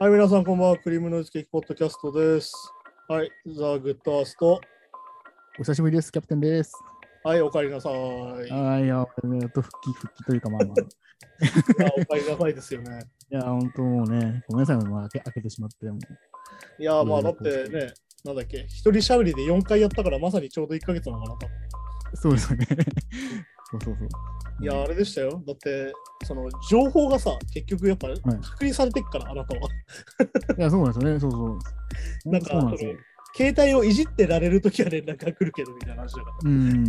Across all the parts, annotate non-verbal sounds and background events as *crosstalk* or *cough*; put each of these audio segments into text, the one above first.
はい、皆さん、こんばんは。クリームノイズケーキポッドキャストです。はい、ザ・グッドアースト。お久しぶりです、キャプテンです。はい、お帰りなさい。あいや、えっと、復帰、復帰というか、まあまあ。*laughs* あお帰りなさいですよね。*laughs* いや、本当もうね、ごめんなさい、まあ、開け開けてしまって。もういや、まあ、だってね、なんだっけ、一人しゃべりで4回やったから、まさにちょうど1ヶ月なのかなと。そうですよね。そうそうそう。いや、あれでしたよ。だって、その情報がさ、結局やっぱはい確認されてっから、あなたは。いや、そうなんですよね、そうそう。なんかそうなんですよ。携帯をいじってられるときは連絡が来るけど、みたいな話だから。うん。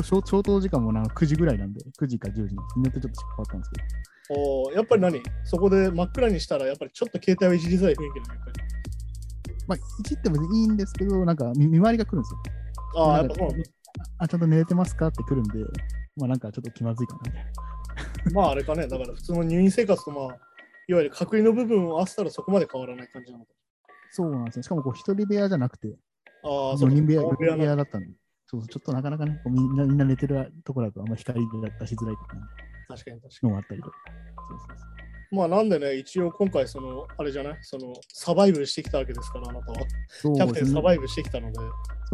消灯時間もなんか9時ぐらいなんで、9時か10時に。によってちょっと変わったんですけど。おーやっぱり何そこで真っ暗にしたら、やっぱりちょっと携帯をいじりづらい雰囲気だね、やっぱり。まあ、いじってもいいんですけど、なんか見見回りが来るんですよ。ああ、やっぱそう。あ、ちゃんと寝れてますか？って来るんで、まあなんかちょっと気まずいかなみたいな。まああれかね、だから普通の入院生活とまあ、いわゆる隔離の部分を合わせたらそこまで変わらない感じなのか。そうなんですよ。しかもこう一人部屋じゃなくて、ああ、そう4人部屋、4大部屋な人部屋だったんで、そうちょっとなかなかね、こうみんなみんな寝てるところだとあんま光が出しづらいとか、ね、確かに確かのがあったりとか。そうそうそうに。まあなんでね、一応今回その、あれじゃない？その、サバイブしてきたわけですから、あなたは。そうキャプテンサバイブしてきたので。そ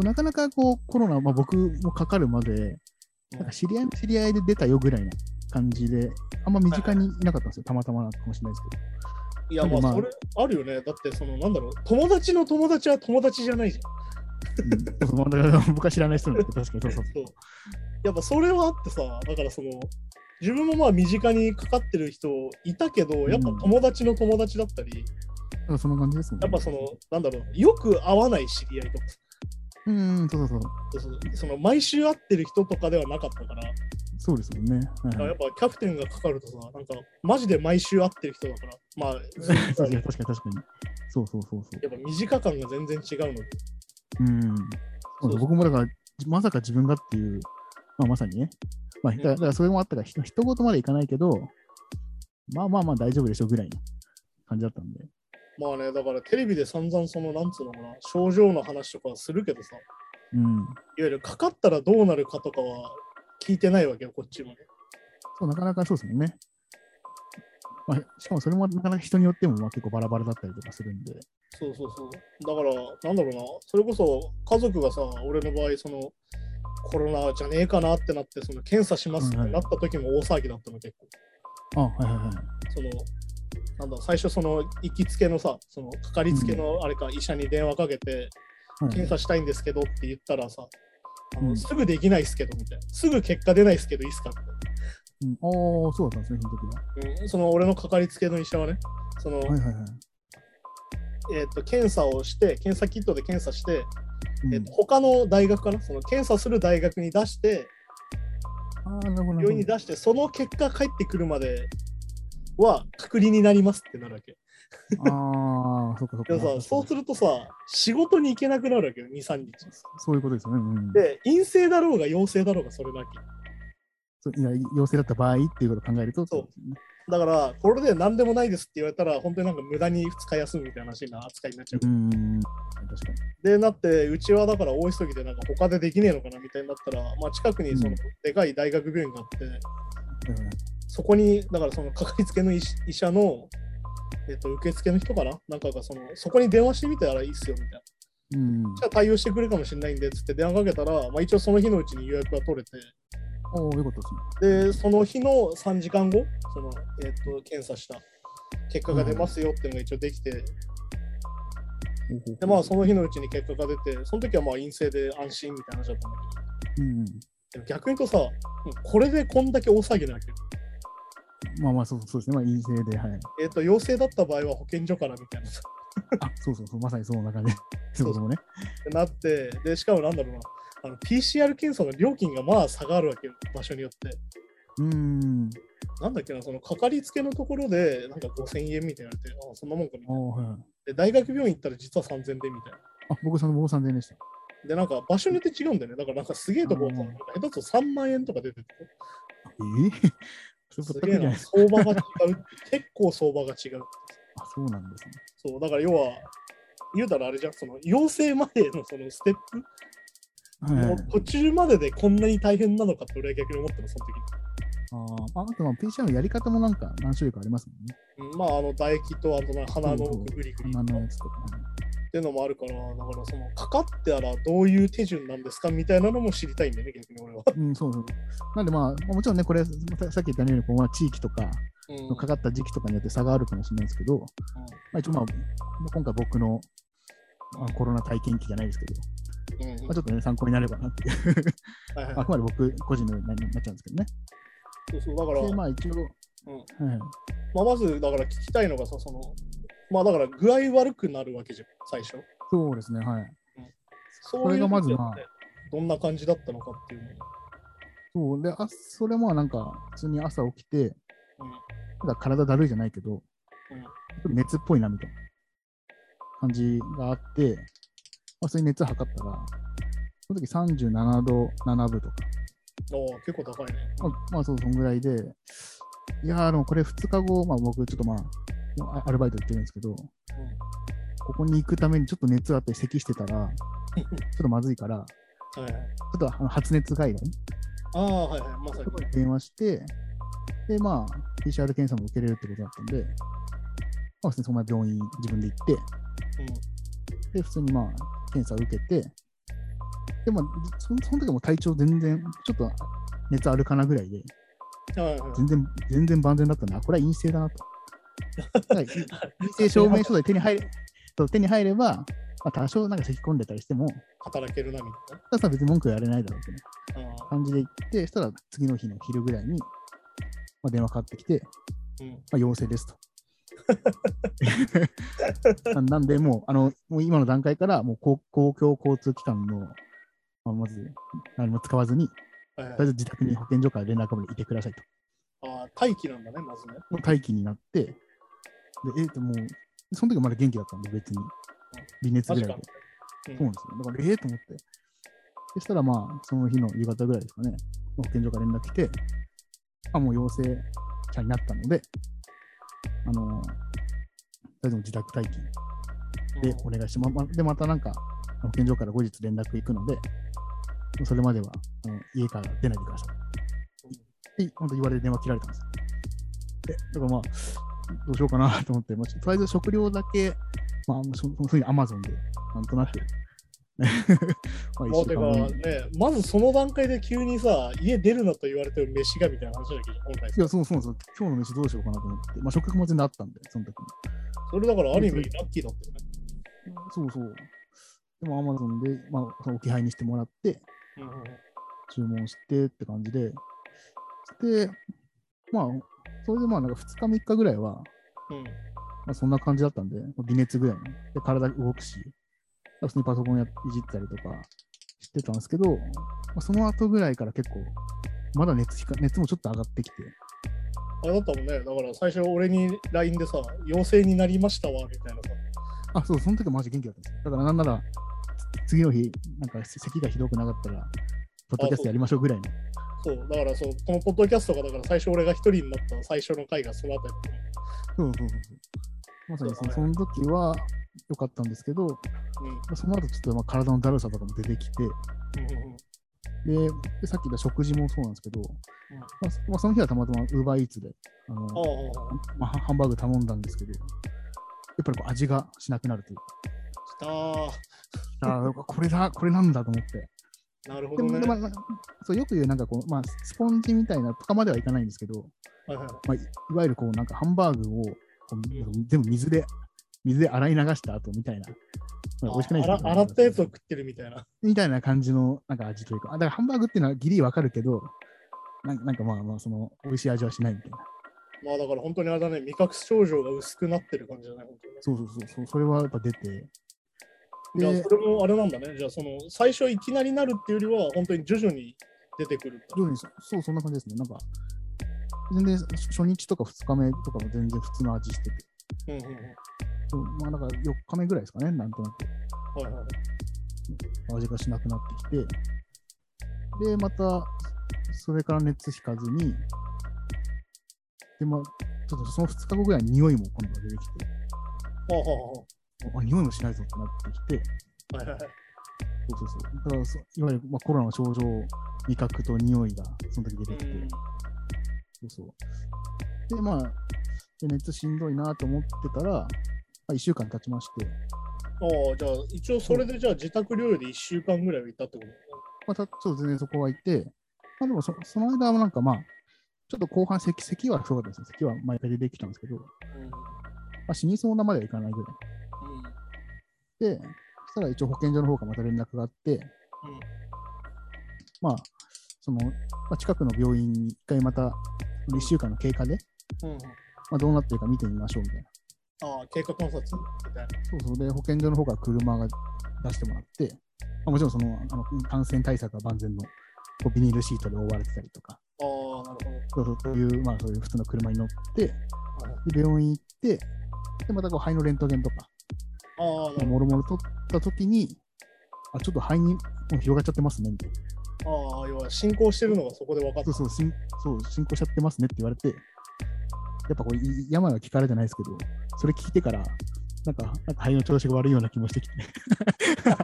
うなかなかこうコロナ、まあ、僕もかかるまで、なんか知り合いの知り合いで出たよぐらいな感じで、あんま身近にいなかったんですよ、たまたまかもしれないですけど。いや、まあまあそれあるよね。だってその、なんだろう、友達の友達は友達じゃないじゃん。僕は知らない人なんですけど、確かにそうそうそう。やっぱそれはあってさ、だからその、自分もまあ身近にかかってる人いたけど、やっぱ友達の友達だったり、そう。そんな感じですね。やっぱその、なんだろう、よく会わない知り合いとかさうん、そうそうそう。その毎週会ってる人とかではなかったから、そうですもんね。はいはいやっぱキャプテンがかかるとさ、なんかマジで毎週会ってる人だから、まあ、*laughs* 確かに確かに。そうそうそうそう。やっぱ短感が全然違うので、うん。そうそう僕もだから、まさか自分がっていう、まあ、まさにね。まあ、だからそれもあったから、ひと一言までいかないけど、まあまあまあ大丈夫でしょぐらいの感じだったんで。まあね、だからテレビで散々その、なんつうのかな、症状の話とかするけどさ、いうん。わゆるかかったらどうなるかとかは聞いてないわけよ、こっちもね。そう、なかなかそうですもんね。まあ、しかもそれもなかなか人によってもまあ結構バラバラだったりとかするんで。そうそうそう。だから、なんだろうな、それこそ家族がさ、俺の場合、その、コロナじゃねえかなってなって、その検査しますってなった時も大騒ぎだったの、結構。あ、はいはいはい。その、なんだ、最初その行きつけのさ、そのかかりつけのあれか、医者に電話かけて、はい検査したいんですけどって言ったらさ、あのうんすぐできないっすけどみたいな。すぐ結果出ないっすけどいいっすかみうん、ああ、そうだったんですね、その時は。うん、その俺のかかりつけの医者はね、その、はいはいはい。えっと検査をして、検査キットで検査して、うんえっと他の大学かな、その検査する大学に出して。病院に出して、その結果返ってくるまでは隔離になりますってなるわけ。ああ、そっかそっか。そうするとさ、仕事に行けなくなるわけよ、2、3日。そういうことですよね。うん、で、陰性だろうが陽性だろうがそれだけ。そういや陽性だった場合っていうことを考えると、そうね。だから、これで何でもないですって言われたら、本当になんか無駄に2日休むみたいな話な扱いになっちゃう。うん、確かに。で、なって、うちはだから大急ぎでなんか他でできねえのかなみたいになったら、まあ近くにそのうんでかい大学病院があって、うんそこに、だからそのかかりつけの医者の、えっと、受付の人かな？なんかがその、そこに電話してみたらいいっすよみたいな。うん。じゃあ対応してくれるかもしれないんで、つって電話かけたら、まあ一応その日のうちに予約が取れて、おお、よかったですね。で、その日の3時間後、その、えっと、検査した結果が出ますよっていうのが一応できて、ほうほうほうで、まあその日のうちに結果が出て、その時はまあ陰性で安心みたいな話だったんだけど、うん。でも逆に言うとさ、これでこんだけ大騒ぎなわけよ。まあまあそう、そうですね。まあ陰性で、はい。えっ、と、陽性だった場合は保健所からみたいなさ、あ、そうそうそう、まさにそんな感じ。そうそうね。ってなって、で、しかもなんだろうな、あの PCR 検査の料金がまあ差があるわけよ、場所によって。うん。なんだっけな、そのかかりつけのところで、なんか5000円みたいなの言われて、あそんなもんかみたいな。はいはい。で、大学病院行ったら実は3000円でみたいな。あ、僕その僕3000円でした。で、なんか場所によって違うんだよね。だからなんかすげえとこはさ、うんなんか下手と3万円とか出てて、え *laughs* すげえな。相場が違う。結構相場が違う。あ、そうなんですね。そう、だから要は、言うたらあれじゃん、その陽性までのそのステップ途中まででこんなに大変なのかって俺は逆に思ったの、その時に。あーああとまあ PCR のやり方もなんか何種類かありますもんね。うんまあ、あの唾液とあとな鼻の奥グリグリ鼻とかっのやつとか、ね。ていうのもあるから、だからそのかかったらどういう手順なんですかみたいなのも知りたいんだよね、逆に俺は。うん、そうそう。なんでまあ、もちろんね、これ、ささっき言ったように、こうまあ、地域とか、うんかかった時期とかによって差があるかもしれないですけど、まあ、一応まあ、今回僕の、まあ、コロナ体験記じゃないですけど、うんうん。まあ、ちょっとね、参考になればなっていう、はいはい。あくまで僕個人のななっちゃうんですけどね。そうそうだから、で、まあ一応、うん。はい、まあ、まずだから聞きたいのがさ、その、まあだから具合悪くなるわけじゃん、最初。そうですね、はい。そういうこれがまずまあ。どんな感じだったのかっていうのを。そう。で、あそれもなんか、普通に朝起きて、うん。なんか体だるいじゃないけど、うん。熱っぽいなみたいな感じがあって、まあ、それに熱測ったら、その時37度7分とか、おー結構高いね。まあ、まあそう、そんぐらいで、いやー、でもこれ2日後、まあ僕ちょっとまあ、あアルバイト行ってるんですけど、ここに行くためにちょっと熱あって咳してたら、ちょっとまずいから、ちょはいはい。っとあの発熱外来ああ、はいはい。まさにそ。こに電話して、で、まあ、PCR 検査も受けれるってことだったんで、まあ、普通にそのまま病院自分で行って、で、普通にまあ、検査を受けて、で、まあ、その時も体調全然、ちょっと熱あるかなぐらいで。全然、全然万全だったんで、あ、これは陰性だなと。*laughs* 陰性証明書で手に入れ、そう手に入れば、まあ、多少なんか咳き込んでたりしても、働けるなみたいただ別に文句言われないだろうけど、な。あ感じで行って、そしたら次の日の昼ぐらいに、まあ、電話かかってきて、ーうん。まあ、陽性ですと。な *laughs* なんで、もうあのもう今の段階からもう公公共交通機関の、まあ、まず何も使わずに、とりあえず自宅に保健所から連絡までいてくださいと。ああ、待機なんだね、まずね。もう待機になって、でえっともう、その時はまだ元気だったんで、別に。微熱ぐらいで。そうなんですよ。だから、ええと思って。そしたら、まあ、その日の夕方ぐらいですかね、保健所から連絡来て、あ、もう陽性者になったので、あの、とりあえず自宅待機でお願いして、ままで、またなんか、保健所から後日連絡行くので、それまではあの家から出ないでください。で、本当言われて電話切られたんですよ。で、だからまあ、どうしようかなと思って、まあ、とりあえず食料だけ、まあ、そそのふうに Amazon で、なんとなく、*laughs* まあ、てかね、まずその段階で急にさ、家出るなと言われてる飯がみたいな話だけど、本来いや、そうそうそう、今日の飯どうしようかなと思って、まあ、食欲も全然あったんで、その時に。それだからある意味ラッキーだったよね。そうそう。でも Amazon で、まあ、置き配にしてもらって、うん注文してって感じで、で、まあ、それでまあ、なんか2日3日ぐらいは、うんまあ、そんな感じだったんで、微熱ぐらいの。で、体動くし、普通にパソコンやいじったりとかしてたんですけど、まあ、その後ぐらいから結構、まだ熱熱もちょっと上がってきて、あれだったもんね。だから最初俺に LINE でさ、陽性になりましたわ、みたいなさ。あ、そう、その時はマジ元気だったんですよ。だからなんなら、つ次の日、なんか咳がひどくなかったら、ポッドキャストやりましょうぐらいの。そう、だからそう、このポッドキャストがだから最初俺が一人になった最初の回がそのあたりそうそうそう。まさにそのそその時は良かったんですけど、まあその後ちょっとまあ体のだるさとかも出てきて、うん。うんうんうんででさっき言った食事もそうなんですけど、まあそまあ、その日はたまたま UberEats であの、ああ、まあ、ハハンバーグ頼んだんですけど、やっぱりこう味がしなくなるというか、ああーこれだ、これなんだと思って。あ、なるほどね。でもまあそうよく言う、なんかこう、まあ、スポンジみたいなとかまではいかないんですけど、はいはいまあ、いいわゆるこう、なんかハンバーグをこう全部水で、水で洗い流した後みたいな。まあ美味しくないですけどあ洗ったやつを食ってるみたいな。みたいな感じのなんか味というか、あだからハンバーグっていうのはギリわかるけど、なんなんかまあまあ、その、美味しい味はしないみたいな。まあだから本当にあれだね、味覚症状が薄くなってる感じじゃない？本当にねそうそうそうそれはやっぱ出て、でじゃあそれもあれなんだね。じゃあその最初いきなりなるっていうよりは本当に徐々に出てくる。徐々にそそう、そんな感じですね。なんか、全然初日とか2日目とかも全然普通の味してて、うんうんうん。そうまあなんか4日目ぐらいですかね、なんとなく。はいはい。味がしなくなってきて、で、また、それから熱引かずに、で、まあ、ちょっとその2日後ぐらいに匂いも今度は出てきて、はあ、匂いもしないぞってなってきて、あはいはいはい。そうそうそう。だからそ、いわゆる、まあ、コロナの症状、味覚と匂いがその時出てきて、そうそう。で、まあ、で熱しんどいなと思ってたら、まあ、1週間経ちまして、ああ、じゃあ一応それでじゃあ自宅療養で1週間ぐらいはいたってこと？まあ、たそう全然そこはいて、まあ、でもそその間はなんかまあ、ちょっと後半咳、咳はすごかったですね。咳は毎回出てきたんですけど、まうん。あ、死にそうなまではいかないぐらい。で、そしたら一応保健所の方からまた連絡があって、まあ、その、まあ、近くの病院に一回また、1週間の経過で、うん。うん。まあ、どうなってるか見てみましょうみたいな。ああ、経過観察みたいな。そうそう。で、保健所の方から車が出してもらって、まあ、もちろんそのあの感染対策が万全のこうビニールシートで覆われてたりとか、ああ、なるそうそうそういう、まあ、そういう普通の車に乗って、ほど。で病院行って、で、またこう肺のレントゲンとか、ああ、なるもろもろ取ったときに、あ、ちょっと肺にもう広がっちゃってますね、みたいな。ほど。ああ、要は進行してるのがそこで分かった。そうそう、進そう進行しちゃってますねって言われて、やっぱこう、い病は聞かれてないですけど、それ聞いてから、なんか、なんか肺の調子が悪いような気もしてきて、*laughs*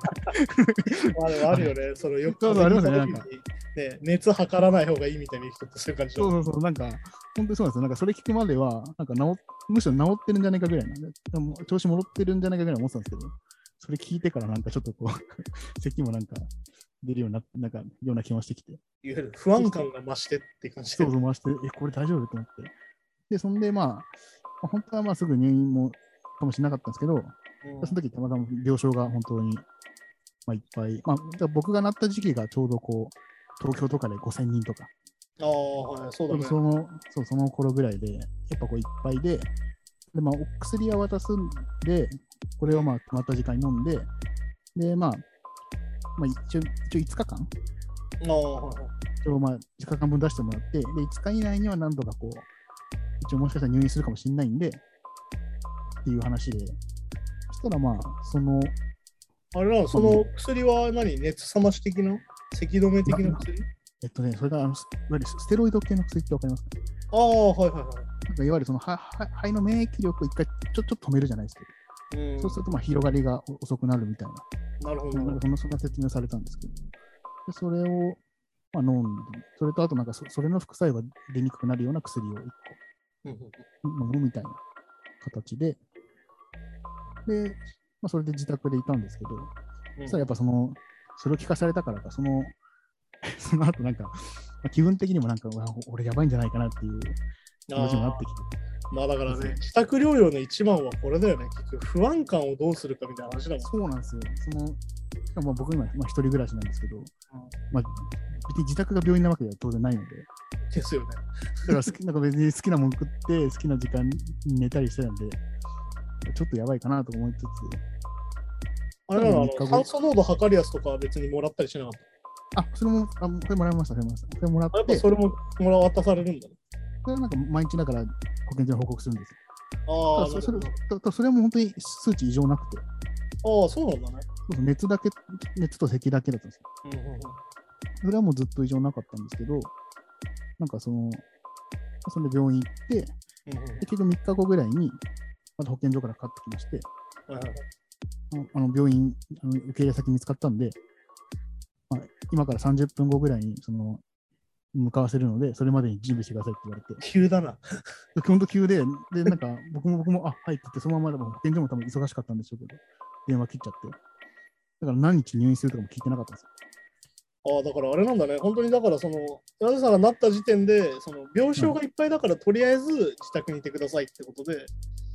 あるあるよね。そのよくそうそうありますね風邪ひいた時にね、熱測らない方がいいみたいな人ってそういう感じだそうそうそう、なんか、本当にそうなんですよ。なんかそれ聞くまでは、なんか治っむしろ治ってるんじゃないかぐらいなんで、でも調子戻ってるんじゃないかぐらい思ってたんですけど、それ聞いてからなんかちょっとこう、*laughs* 咳もなんか出るようにななんかような気もしてきて、いわゆる不安感が増してって感じで。そうそう回して、え、これ大丈夫？と思って。で、そんでまあ、まあ本当はまあすぐ入院もかもしれなかったんですけど、うん。その時たまたま病床が本当に、まあ、いっぱい、まあ、僕がなった時期がちょうどこう、東京とかで5000人とか、ああ、はい、そうだね。そのそうその頃ぐらいで、やっぱこういっぱいで、でまあ、お薬は渡すんで、これをまあ決まった時間に飲んで、で、まあ、まあ、一応一応5日間、ああ、はいはい。一応まあ5日間分出してもらって、で、5日以内には何度かこう、一応もしかしたら入院するかもしれないんで、っていう話で、そしたらまあ、その、あれなの、その薬は何？熱冷まし的な？咳止め的な薬？えっとね、それがあの、いわゆるステロイド系の薬ってわかります。かああ、はいはいはなんかいわゆるそのはは肺の免疫力を一回ちょちょっと止めるじゃないですけど、い。うん、そうするとまあ広がりが遅くなるみたいな、なるほど。なんかそんなそんな説明されたんですけど、でそれを、まあ、飲んで、それとあとなんかそそれの副作用が出にくくなるような薬を1うんうん個飲むみたいな形で、で、まあ、それで自宅でいたんですけど、うん。そやっぱその、それを聞かされたからか、その、*laughs* その後なんか、まあ気分的にもなんか、俺やばいんじゃないかなっていう気持ちになってきて、まあだからね、自宅療養の一番はこれだよね。結局、不安感をどうするかみたいな話だもん。そうなんですよ。その、しかも僕今、まあ、一人暮らしなんですけど、まあ、別に自宅が病院なわけでは当然ないので、ですよね。だから好きなんか別に好きなもん食って、好きな時間に寝たりしてたんで、ちょっとやばいかなと思いつつ、あれなの、あ三日後の酸素濃度測るやつとかは別にもらったりしなかっあ、それも、あそれもらいました、それもらいました。それもらっって、そぱそれももら渡されるんだね。れはなんか毎日だから保健所に報告するんですよ。ああ、そそれなるたたそれも本当に数値異常なくて、ああ、そうなんだね。そうそう熱だけ、熱と咳だけだったんですよ。うんうんうんそれはもうずっと異常なかったんですけど、なんかその、それで病院行って、で結局3日後ぐらいに、また保健所からかかってきまして、あの病院あの、受け入れ先見つかったんで、まあ、今から30分後ぐらいにその向かわせるので、それまでに準備してくださいって言われて、急だな。本当急で、で、なんか僕も僕も、あ、はいって言って、そのままでも保健所も多分忙しかったんでしょうけど、電話切っちゃって。だから何日入院するとかも聞いてなかったんですよ。ああ、だからあれなんだね。本当にだからその、柳さんがなった時点で、その病床がいっぱいだから、とりあえず自宅にいてくださいってことで、いわ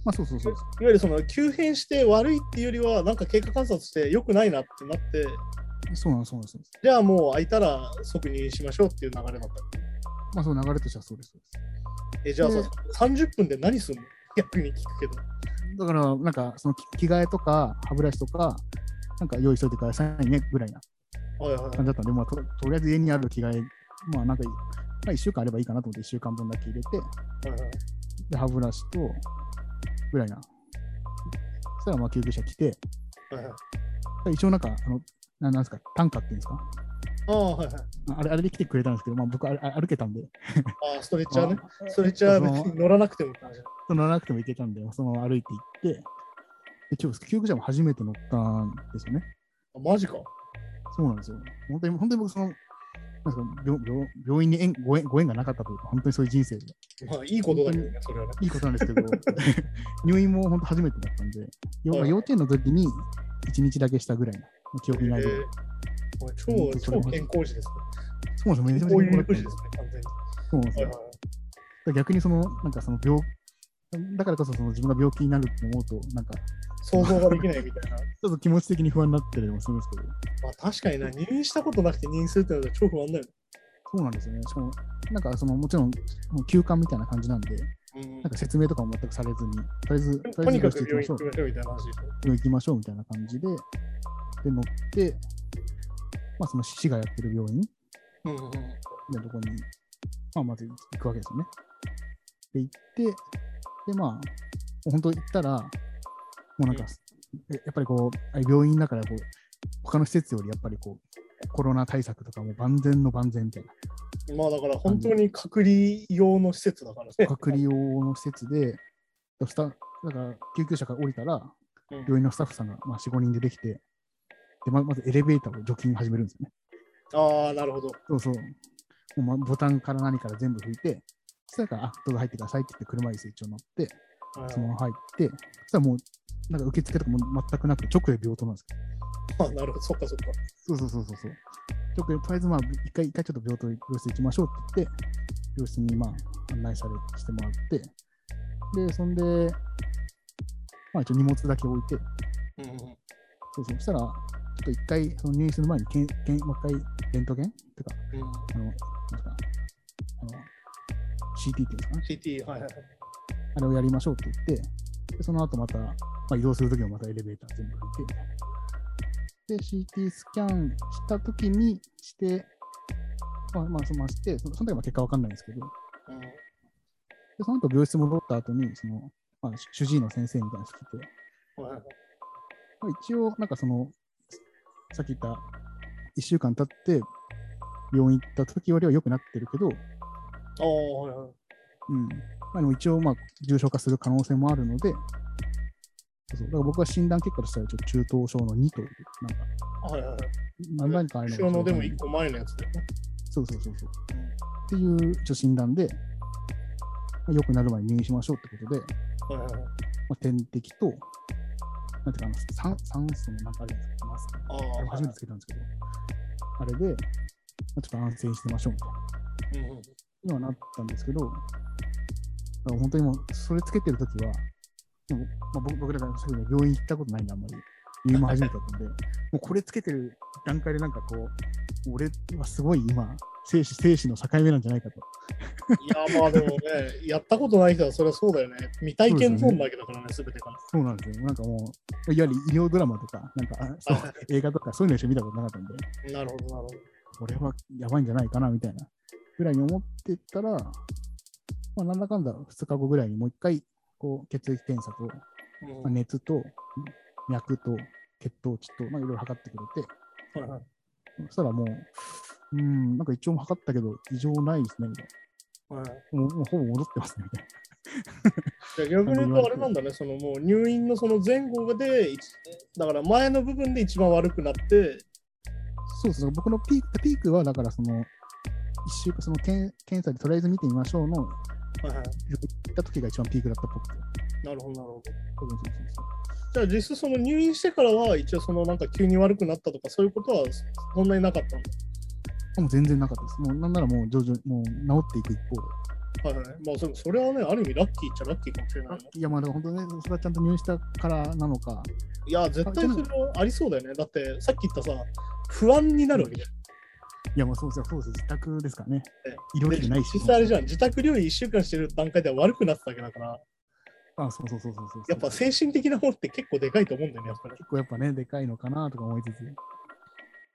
まあそうそうそう。ゆるその急変して悪いっていうよりは、なんか経過観察して良くないなってなって、そうなんです、そうなんです。じゃあもう空いたら即入院しましょうっていう流れだった。まあその流れとしてはそうです。え、じゃあさで、30分で何すんの？逆に聞くけど。だから、なんか、その着着替えとか、歯ブラシとか、なんか用意しといてくださいねぐらいな感じだったんで、まあと、とりあえず家にある着替え、まあなんか、まあ1週間あればいいかなと思って1週間分だけ入れて、はいはいで、歯ブラシと、ぐらいな。そしたらまあ救急車来て、はいはい一応なんか、あの、ななんですか、担架っていうんですか？ああ、はいはい。あれあれで来てくれたんですけど、まあ僕あ歩けたんで、ああ、ストレッチャーね。*laughs* あストレッチャー別に乗らなくても乗らなくても行けたんで、そのまま歩いて行って、で今日救急車も初めて乗ったんですよね。あマジか。そうなんですよ。本当に、本当に僕、その、なんか病病病院に縁ご縁ご縁がなかったというか、本当にそういう人生で、まあ、いいことだけどね、それはね。いいことなんですけど、*laughs* 入院も本当初めてだったんで、よはい幼稚園の時に1日だけしたぐらいの記憶にないぐら超、超健康児ですね。そうですよ、こうめちゃめちゃ健康児ですね、完全に。そうなんですよはいはい。逆にその、なんかその病、だからこそその自分が病気になるって思うと、なんか、想像ができないみたいな。ちょっと気持ち的に不安になったりもするんですけど、まあ確かにな、入院したことなくて入院するってのは超不安だよね。そうなんですよね。しかも、なんかその、もちろん、休館みたいな感じなんで、うんなんか説明とかも全くされずに、とりあえず、とにかく病院病院行行きましょうみたいな話でしょ。行きましょうみたいな感じで、で、乗って、まあ、その市がやってる病院うんうんうん。のとこに、まあ、まず行くわけですよね。で、行って、で、まあ、本当行ったら、もうなんか、えやっぱりこう、あ病院だからこう、他の施設よりやっぱりこう、コロナ対策とかも万全の万全みたいな、まあだから本当に隔離用の施設だからね。隔離用の施設で、スタだから救急車から降りたら、うん病院のスタッフさんがまあ4、5人出てきて、でままずエレベーターを除菌始めるんですよね。ああ、なるほど。そうそう。もうまボタンから何から全部拭いて、そしたら、あ、どうぞ入ってくださいって言って車椅子一応乗って、はいそのまま入って、そしたらもう、なんか受付とかも全くなく、直で病棟なんですけあなるほど、そっかそっか。ど。そうそうそうそうそう。直で、とりあえずまあ、一回、一回ちょっと病棟、病室行きましょうって言って、病室にまあ、案内されしてもらって、で、そんで、まあ一応荷物だけ置いて、うん。そうそう、そしたら、ちょっと一回、その入院する前にけん、けんもう一回、レントゲンってか、うんあの、なんか、あの、CT っていうんですかね。CT、はいはいはい。あれをやりましょうって言って、でその後また、まあ、移動するときもまたエレベーター全部拭いて。で、CT スキャンしたときにして、まあ、まあ、そのして、その時は結果わかんないんですけど、うんでその後病室戻った後に、その、まあ、主治医の先生みたいなのが来て、まあ、一応、なんかその、さっき言った、1週間経って、病院行った時よりは良くなってるけど、ああ、はいはい。うん。まあ、でも一応、まあ、重症化する可能性もあるので、そうそうだから僕は診断結果としては、一応中等症の2という、なんか、はいはいはい。何何かある後ろのでもい1個前のやつだよね。そうそうそうそう。っていう一応診断で、まあ、良くなる前に入院しましょうってことで、はいはいはい。まあ、点滴と、なんていうか酸、酸素のなんかあるじゃないですか、マスク。あ初めてつけたんですけど、あれで、まあ、ちょっと安静してましょうみたいな。うんうんにはなったんですけど、本当にもう、それつけてるときは、でもまあ、僕僕らがすぐ病院行ったことないんで、あんまり。入院も初めてだったんで、*laughs* もうこれつけてる段階でなんかこう、俺はすごい今、生死、生死の境目なんじゃないかと。いや、まあでもね、やったことない人はそれはそうだよね。未体験ゾーンだけだからね、すべてが。そうなんですよ。なんかもう、いわゆる医療ドラマとか、なんかあそうはい映画とか、そういうのしか見たことなかったんで、なるほど、なるほど。これはやばいんじゃないかな、みたいなぐらいに思ってたら、まあ、なんだかんだ2日後ぐらいにもう一回、こう、血液検査と、うん。まあ、熱と脈と血糖値と、まあ、いろいろ測ってくれて、はいはい。そしたらもう、うん、なんか一応も測ったけど、異常ないですね、みたいはいな。もうもうほぼ戻ってますね、みたいじゃあ逆に言うとあれなんだね、そのもう入院のその前後で、一だから前の部分で一番悪くなって、な。そうそう、僕のピークピークは、だからその、一週間、その検検査でとりあえず見てみましょうの、行はいはい、った時が一番ピークだったっぽくて。なるほど、なるほど。そうそうそうじゃあ実質その入院してからは一応そのなんか急に悪くなったとかそういうことはそんなになかったんもう全然なかったです。もうなんならもう徐々にもう治っていく一方で。だ。はいはい。まあそそれはね、ある意味ラッキーっちゃラッキーかもしれないな。いや、まあでも本当ね、それはちゃんと入院したからなのか、いや、絶対それはありそうだよね。だってさっき言ったさ、不安になるわけじゃん。いや、もうそうですよ、そうですよ、自宅ですからねえ。医療で費ないし。実際あれじゃん、自宅療養1週間してる段階では悪くなってたわけだから、あ、そうそうそうそうそう。やっぱ精神的な方って結構でかいと思うんだよね、やっぱり。結構やっぱね、でかいのかなとか思いつつ、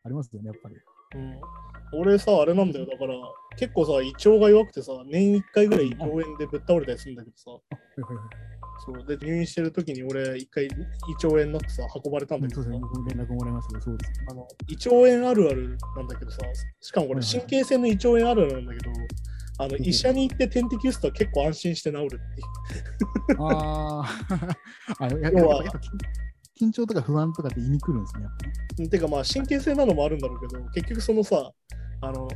ありますよね、やっぱり。うん、俺さ、あれなんだよ。だから、結構さ、胃腸が弱くてさ、年1回ぐらい胃腸炎でぶっ倒れたりするんだけどさ。そうで入院してる時に俺、1回胃腸炎になってさ、運ばれたんだけどね、僕連絡もらいますけど、そうですね。あの胃腸炎あるあるなんだけどさ、しかもこれはいはい神経性の胃腸炎あるあるなんだけど、あのん医者に行って点滴打つと結構安心して治るっていう。あー *laughs* あ、要は緊張とか不安とかって言いに来るんですね。てかまあ神経性なのもあるんだろうけど、結局そのさ、あの、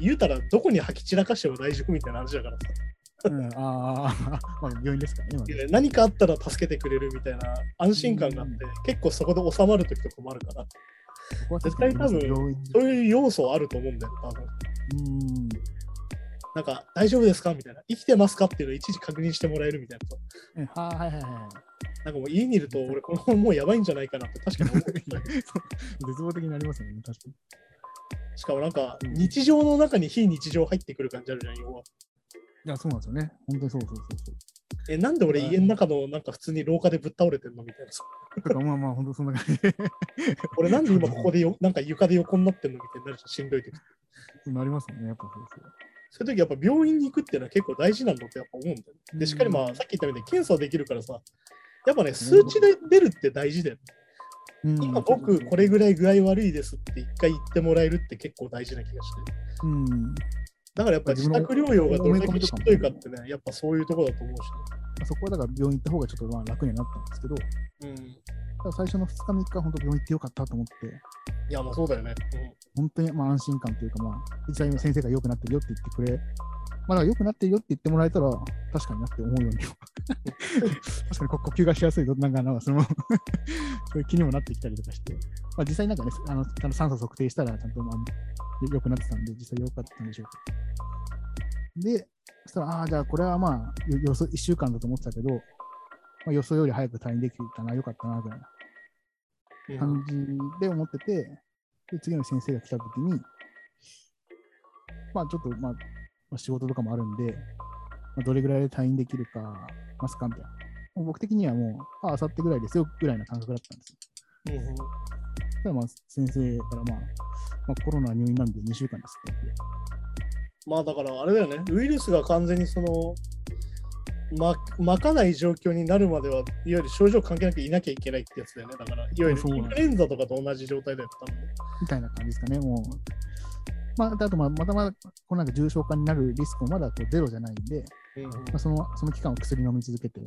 言うたらどこに吐き散らかしても大丈夫みたいな話だからさ。うん、ああ、*laughs* まあ、病院ですからね。何かあったら助けてくれるみたいな安心感があって、結構そこで収まるときとかもあるから、絶対多分そういう要素あると思うんだよ、多分。うん。なんか、大丈夫ですか？みたいな。生きてますか？っていうのをいちいち確認してもらえるみたいなははいはいはなんかもう家にいると、俺、このままもうやばいんじゃないかなって確かに思 *laughs* 絶望的になりますよね、確かに。しかもなんか、日常の中に非日常入ってくる感じあるじゃん、要は。いや、そうなんですよね。本当にそうそうそうそう。え、なんで俺家の中のなんか普通に廊下でぶっ倒れてんのみたいなさ。だからまあまあ、本当そんな感じで *laughs* 俺なんで今ここでよなんか床で横になってんのみたいになるじゃん、しんどい時。なりますよね、やっぱそうそう。そういう時やっぱ病院に行くっていうのは結構大事なんだってやっぱ思うんだよ。で、しっかりまあさっき言ったみたいに検査できるからさ、やっぱね、数値で出るって大事だよ。うん今僕これぐらい具合悪いですって一回言ってもらえるって結構大事な気がして。うん。だからやっぱ自宅療養がどれだけしんどいかってね、やっぱそういうところだと思うそこはだから病院行った方がちょっとまあ楽にはなったんですけど、し。うん。最初の2日3日、本当病院行ってよかったと思って、いや、まあそうだよね。本当にまあ安心感というか、まあ、実際に先生が良くなってるよって言ってくれ、まあ、良くなってるよって言ってもらえたら、確かになって思うように。*laughs* 確かに呼吸がしやすいと、なんか、なんかその *laughs* そういう気にもなってきたりとかして、まあ、実際なんかね、あのちゃんと酸素測定したら、ちゃんとまあ良くなってたんで、実際良かったんでしょうけど。で、そしたら、ああ、じゃあこれはまあ、よ予想1週間だと思ってたけど、まあ、予想より早く退院できたな、良かったな、ぐらいな。感じで思ってて、で次の先生が来たときに、まあちょっと、まあ、まあ仕事とかもあるんで、まあ、どれぐらいで退院できるか、ますかみたいな。僕的にはもう、あ、あさってぐらいですよ、ぐらいな感覚だったんですよ。うんまあ先生からまあ、まあ、コロナ入院なんで2週間ですって。まあだからあれだよね、ウイルスが完全にその、ま、まかない状況になるまでは、いわゆる症状関係なくいなきゃいけないってやつだよね。だから、いわゆるインフルエンザとかと同じ状態だよ、多分。みたいな感じですかね、もう。まあ、あとまあまだまだこうなんか重症化になるリスクもまだこうゼロじゃないんで、うんうんまあ、そのその期間は薬飲み続けて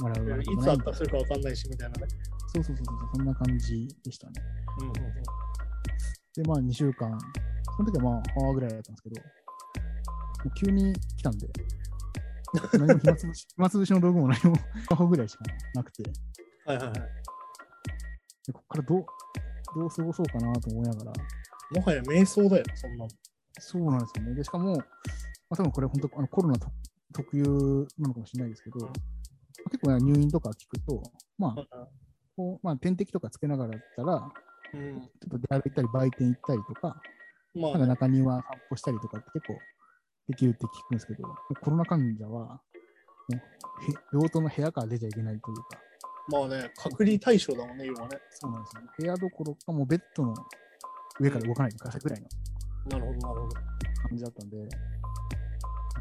もらういつあったらするか分かんないし、みたいなね。そうそうそうそう、そんな感じでしたね。うんうんうんで、まあ2週間、その時はまあ、はあぐらいだったんですけど、もう急に来たんで、何も暇つぶし暇つぶしの道具も何も、スマホぐらいしかなくて、ではいはいはい。ここからどう、どう過ごそうかなと思いながら、もはや瞑想だよ、そんなの。そうなんですよね。で、しかも、まあ、多分これ本当あのコロナと特有なのかもしれないですけど、まあ結構ね入院とか聞くと、まあ、こうまあ、点滴とかつけながらだったら、うん、ちょっと出歩いたり、売店行ったりとか、まあ、なんか中庭散歩したりとかって結構できるって聞くんですけど、コロナ患者は、病棟の部屋から出ちゃいけないというか、まあね、隔離対象だもんね、要はね。そうなんですよ、ね。部屋どころか、もうベッドの上から動かないでくださいぐらいのなるほど、なるほど。感じだったんで、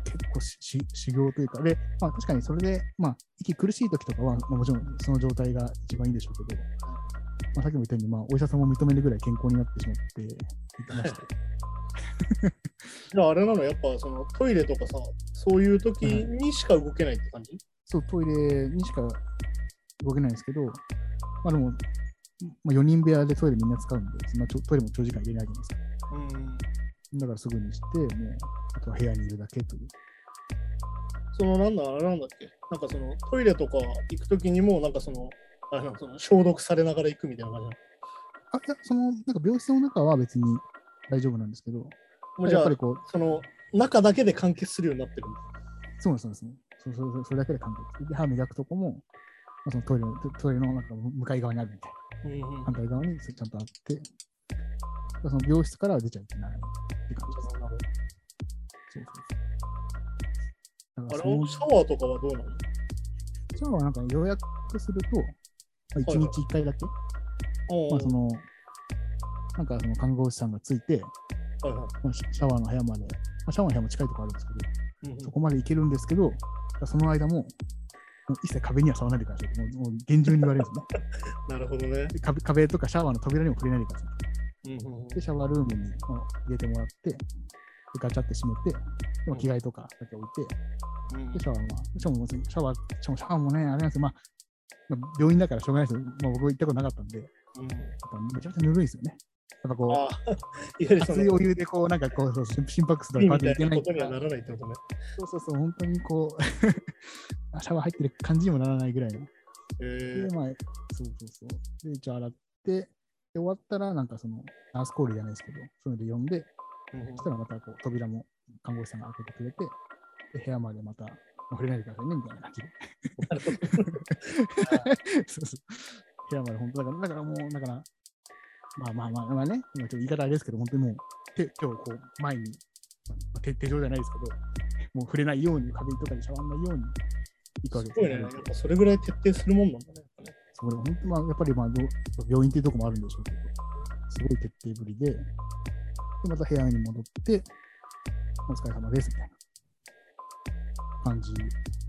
結構しし修行というか、で、まあ確かにそれで、まあ、息苦しい時とかは、まあ、もちろんその状態が一番いいんでしょうけど、まあ、さっきも言ったように、まあ、お医者さんも認めるぐらい健康になってしまって言ってました。*laughs* じゃああれなの、やっぱそのトイレとかさ、そういう時にしか動けないって感じ、そう、トイレにしか動けないんですけど、まあでも、まあ、4人部屋でトイレみんな使うんで、そんなちょトイレも長時間入れないじゃないですか。うん。だからすぐにして、もう、あとは部屋にいるだけという。そのなんだ、あれなんだっけ？なんかそのトイレとか行く時にも、なんかその、あれなのその消毒されながら行くみたいな感じなの？あ、いや、その、なんか病室の中は別に大丈夫なんですけど、もうじゃあやっぱり、こう、その中だけで完結するようになってる。そうですね。そうそうそうそれだけで完結。で、歯磨くとこも、まあ、そのトイレのトトイレのなんか向かい側にあるみたいうんうんな。反対側にちゃんとあって、その病室からは出ちゃいけないって感じです。そうそうそう。だあれからそのシャワーとかはどうなの？シャワーはなんか予約すると、まあ、1日1回だけ、まあその、なんかその看護師さんがついて、はいはいまあ、シャワーの部屋まで、まあ、シャワーの部屋も近いところあるんですけど、うんうんそこまで行けるんですけど、その間も、一切壁には触らないでくださいと。もう厳重に言われるんですね *laughs* なるほどね。で壁。壁とかシャワーの扉にも触れないでください。うんうんうんで、シャワールームにまあ入れてもらって、でガチャって閉めて、でまあ着替えとかだけ置いて、うんで、シャワーは、まあ、しかもシャワー、しかもシャワーもね、あれなんですよ、まあ、まあ、病院だからしょうがないですよ。まあ、僕行ったことなかったんで、うんぱめちゃめちゃぬるいですよね。やっぱこう、熱いお湯でこう、なんかこう、心拍数とかみパッといけないたいなことにはからならないってことね。そうそうそう、本当にこう、シャワー入ってる感じにもならないぐらいの。えで、まあ、そうそうそう。で、一応洗って、で終わったら、なんかその、ナースコールじゃないですけど、そういうので呼んで、ーそしたらまたこう扉も看護師さんが開けてくれて、で部屋までまた、まあ触れないでくださいね、みたいな感じで。*laughs* そうそう。部屋まで本当だから、だからもう、だから、まあまあまあまあね、今ちょっと言い方あれですけど、本当にもう手手をこう前に、まあ、手手錠じゃないですけど、もう触れないように、壁とかに触らないように行くわけですすごいね。やっぱそれぐらい徹底するもんなんだね。それ本当まあ、やっぱりまあ病院っていうとこもあるんでしょうけど、すごい徹底ぶりで、でまた部屋に戻って、お疲れ様ですみたいな感じ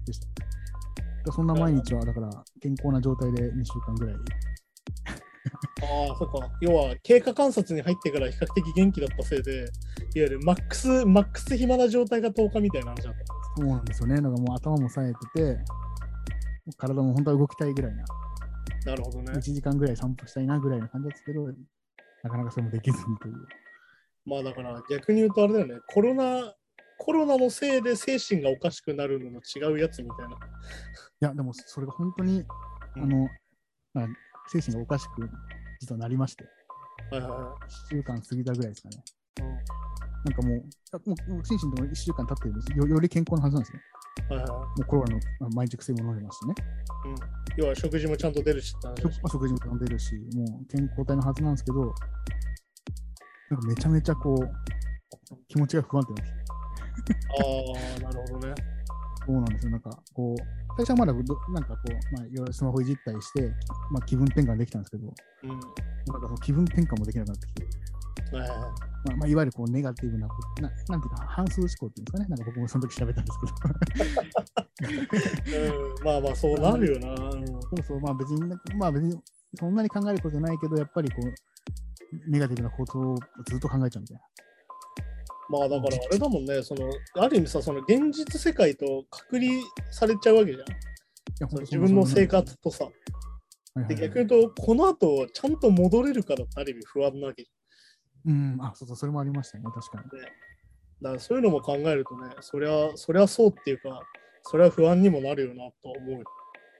でした。そんな毎日は、だから健康な状態で2週間ぐらい。ああ、そっか。要は、経過観察に入ってから比較的元気だったせいで、いわゆるマックス、マックス暇な状態が10日みたいな話だった。そうなんですよね。だからもう頭も冴えてて、体も本当は動きたいぐらいな、なるほどね1。時間ぐらい散歩したいなぐらいな感じですけど、なかなかそれもできずにという。まあだから逆に言うとあれだよね、コロナ、コロナのせいで精神がおかしくなるのの違うやつみたいな。いや、でもそれが本当に、うんあの、まあ、精神がおかしく実はなりまして、はいはいは1週間過ぎたぐらいですかね。い。なんかもう、あもうもう心身とも1週間経ってるんですよ。より健康なはずなんですね。うんはいはいはもうコロナのあ毎日薬も飲んでますしね。いうん、要は食事もちゃんと出るし食食事も飲んでるし、もう健康体のはずなんですけど、なんかめちゃめちゃこう、気持ちが不安定なんですよ。ああ、なるほどね。そうなんですよ。なんかこう、最初はまだどなんかこう、まあ、いろいろスマホいじったりして、まあ、気分転換できたんですけど、うん。なんかその気分転換もできなくなってきて、まあ、まあ、いわゆるこうネガティブなこな、なんていうか、反数思考っていうんですかね。なんか僕もその時調べたんですけど、*laughs* うん、まあまあそうなるよな。うんそうそう、まあ別に、まあ別に、そんなに考えることじゃないけど、やっぱりこう、ネガティブなことをずっと考えちゃうみたいな。まあだからあれだもんね、そのある意味さ、その現実世界と隔離されちゃうわけじゃん。自分の生活とさ。で逆に言うと、この後ちゃんと戻れるかだってある意味不安なわけじうん、あ、そうそう、それもありましたね、確かに。ゃん。だからそういうのも考えるとね、そりゃ、そりゃそうっていうか、それは不安にもなるよなと思う。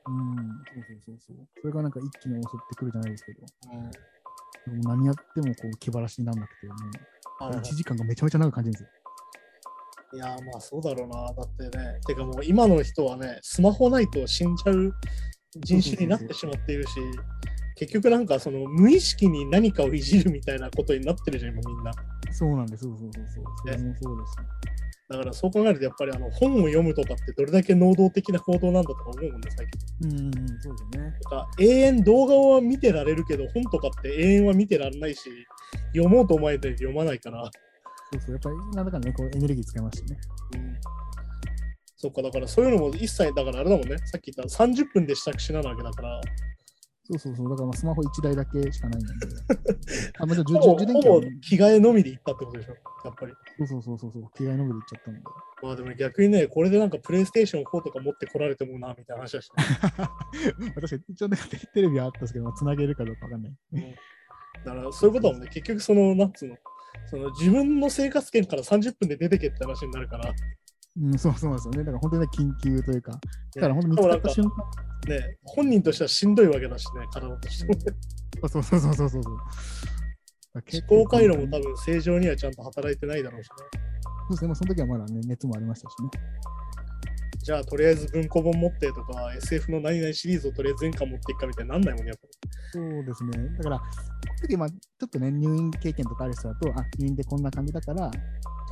うん、そうそうそうそう。それがなんか一気に襲ってくるじゃないですけど、うん何やってもこう気晴らしにならなくて、もうはいはい1時間がめちゃめちゃ長く感じるんですよ。いやーまあそうだろうな。だってね、てかもう今の人はね、スマホないと死んじゃう人種になってしまっているし、結局なんかその無意識に何かをいじるみたいなことになってるじゃん、今みんな。そうなんです、そうそうそうそう。それもそうです。だからそう考えるとやっぱりあの本を読むとかってどれだけ能動的な行動なんだとか思うもんね、最近。うん、うん、そうですよね。なんか永遠動画は見てられるけど、本とかって永遠は見てられないし、読もうと思えて読まないから。そうそう、やっぱりなんだかね、こうエネルギー使いますしね。うんそっか、だからそういうのも一切、だからあれだもんね、さっき言った30分で支度しなわけだから、そうそうそう、だからまあスマホ1台だけしかないんで。*laughs* あ、まあ、じゃあ充電器はほぼ着替えのみで行ったってことでしょ、やっぱり。そうそうそうそうそう、着替えのみで行っちゃったんで。まあでも逆にね、これでなんかプレイステーション4とか持ってこられてもな、みたいな話だし、ね *laughs* 私、一応ね、テレビはあったんですけど、まあ、繋げるかどうかわかんない。うんだからそういうことだもんね、結局その、なんつうの、その自分の生活圏から30分で出てけって話になるから、うん、そうそうなんですよね。だから本当にね、緊急というか、だから本当に見つかった瞬間、ね、本人としてはしんどいわけだしね、体としてもそうそうそうそうそうそう。思考回路も多多分正常にはちゃんと働いてないだろうしね。そうですね、まあ、その時はまだね、熱もありましたしね。じゃあとりあえず文庫本持ってとか SF の何々シリーズをとりあえず全巻持っていくかみたいになんないもんね、やっぱそうですね。だから、この時、まあ、ちょっとね、入院経験とかある人だと、あ、入院でこんな感じだから、こ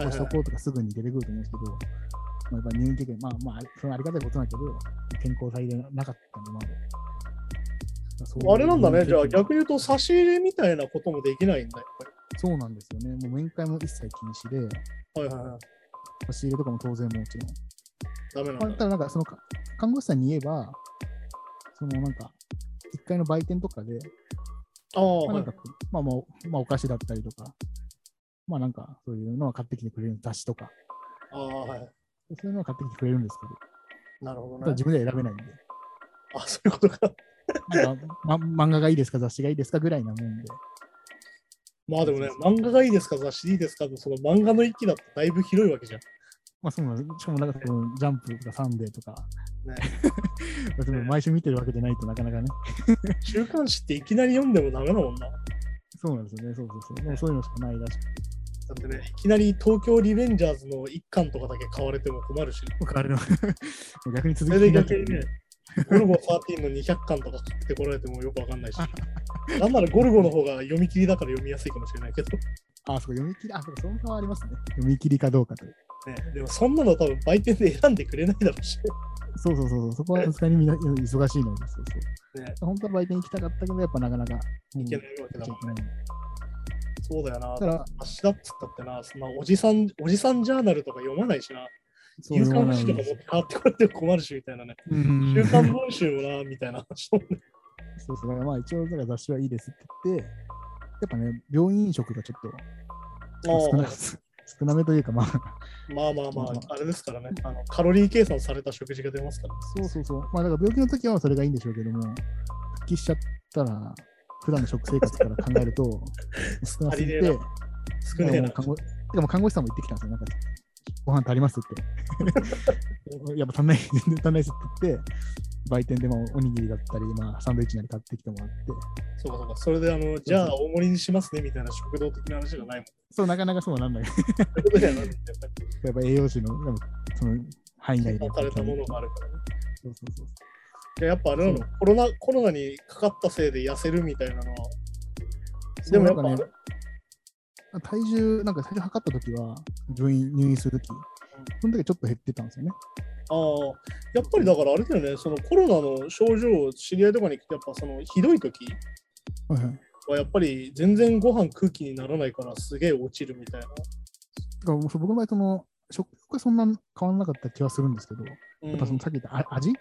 り。うしとこうとかすぐに出てくると思うんですけど、まあ、やっぱ入院経験、まあまあ、そのありがたいことなんだけど、健康体でなかったんで、まだあれなんだね、じゃあ逆に言うと差し入れみたいなこともできないんだ、やっぱそうなんですよね。もう面会も一切禁止で、り。はいはいはい。差し入れとかも当然もちろん。ダメまあ、なんだ。ただなんかそのか看護師さんに言えば、そのなんか、1階の売店とかで、ああ、まあ、はないんかこう、まあまあ、まあ、お菓子だったりとか、まあなんかそういうのは買ってきてくれる雑誌とか、ああ、はい。そういうのは買ってきてくれるんですけど、なるほどね自。分では選べないんで、あ、そういうことか。なんか、ま、漫画がいいですか、雑誌がいいですかぐらいなもんで、まあでもね、漫画がいいですか、雑誌いいですかその漫画の域だとだいぶ広いわけじゃん。まあそうなんです。しかもなんかそのジャンプとかサンデーとか、ね、*laughs* 別に毎週見てるわけじゃないとなかなかね。*laughs* 週刊誌っていきなり読んでもダメだもんな。だそうなんですよね。そうそうそう。もうそういうのしかないらしくて。ってね、いきなり東京リベンジャーズの一巻とかだけ買われても困るし、*laughs* もう変わる逆に続きになっちゃう逆にね、ゴルゴ13の200巻とか買ってこられてもよくわかんないし、なんならゴルゴの方が読み切りだから読みやすいかもしれないけど、あ、そうか、読み切り、あ、そうか、その差はありますね。読み切りかどうかという。ね、でもそんなの多分売店で選んでくれないだろうし、そうそうそうそう、そこはさすがにみんな忙しいので、そうそう。ね、本当は売店行きたかったけど、やっぱなかなか。うんいけないわけだもんね。そうだよな。だから、雑誌だっつったってな、そんなおじさん、おじさんジャーナルとか読まないしな。そう夕刊誌とか持って変わってこられても困るしみたいなね。うん週刊文集もな、みたいな話。そうそう、まあ一応、だから雑誌はいいですって言って、やっぱね、病院食がちょっと少な少なめというか、まあ、まあまあまあ、あれですからねあの。カロリー計算された食事が出ますから。そうそうそう。まあ、だから病気の時はそれがいいんでしょうけども、復帰しちゃったら、普段の食生活から考えると、少なすぎて、少ねえな。もう看護てかもう看護師さんも言ってきたんですよ。なんか、ご飯足りますって。*laughs* やっぱ足んない、全然足んないですって言って、売店でまあおにぎりだったり、まあ、サンドイッチなり買ってきてもらって、そうかそうか。それで、あの、じゃあ大盛りにしますねみたいな食堂的な話じゃないもん。そう、なかなかそうなんない。やっぱ栄養士の、その範囲内で。されたものがあるからね。そうそうそう。でやっぱあれなのコロナ、コロナにかかったせいで痩せるみたいなのは。でもやっぱ、ね体重、なんか最初測った時は、入院入院する時その時はちょっと減ってたんですよね。ああ、やっぱりだからあれだよね、そのコロナの症状を知り合いとかに来て、やっぱそのひどい時はいはい。はやっぱり全然ご飯空気にならないからすげえ落ちるみたいな。だから僕の場合、その食欲はそんな変わらなかった気はするんですけど、うんやっぱそのさっき言ったあ味。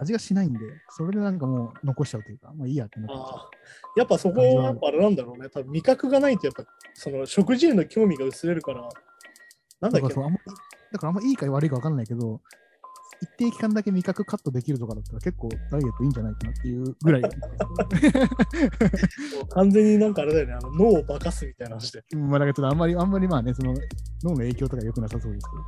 味がしないんで、それでなんかもう残しちゃうというか、まあいいやってなっちゃうやっぱそこはやっぱあれなんだろうね。多分味覚がないとやっぱその食事への興味が薄れるから。なんだっけ？だからそうあんまだからあんまいいか悪いか分かんないけど、一定期間だけ味覚カットできるとかだったら結構ダイエットいいんじゃないかなっていうぐらい。*laughs* 完全になんかあれだよね。あの脳を化かすみたいな話で。まあだからちょっとあんまり、あんまりまあね、その脳の影響とか良くなさそうですけど。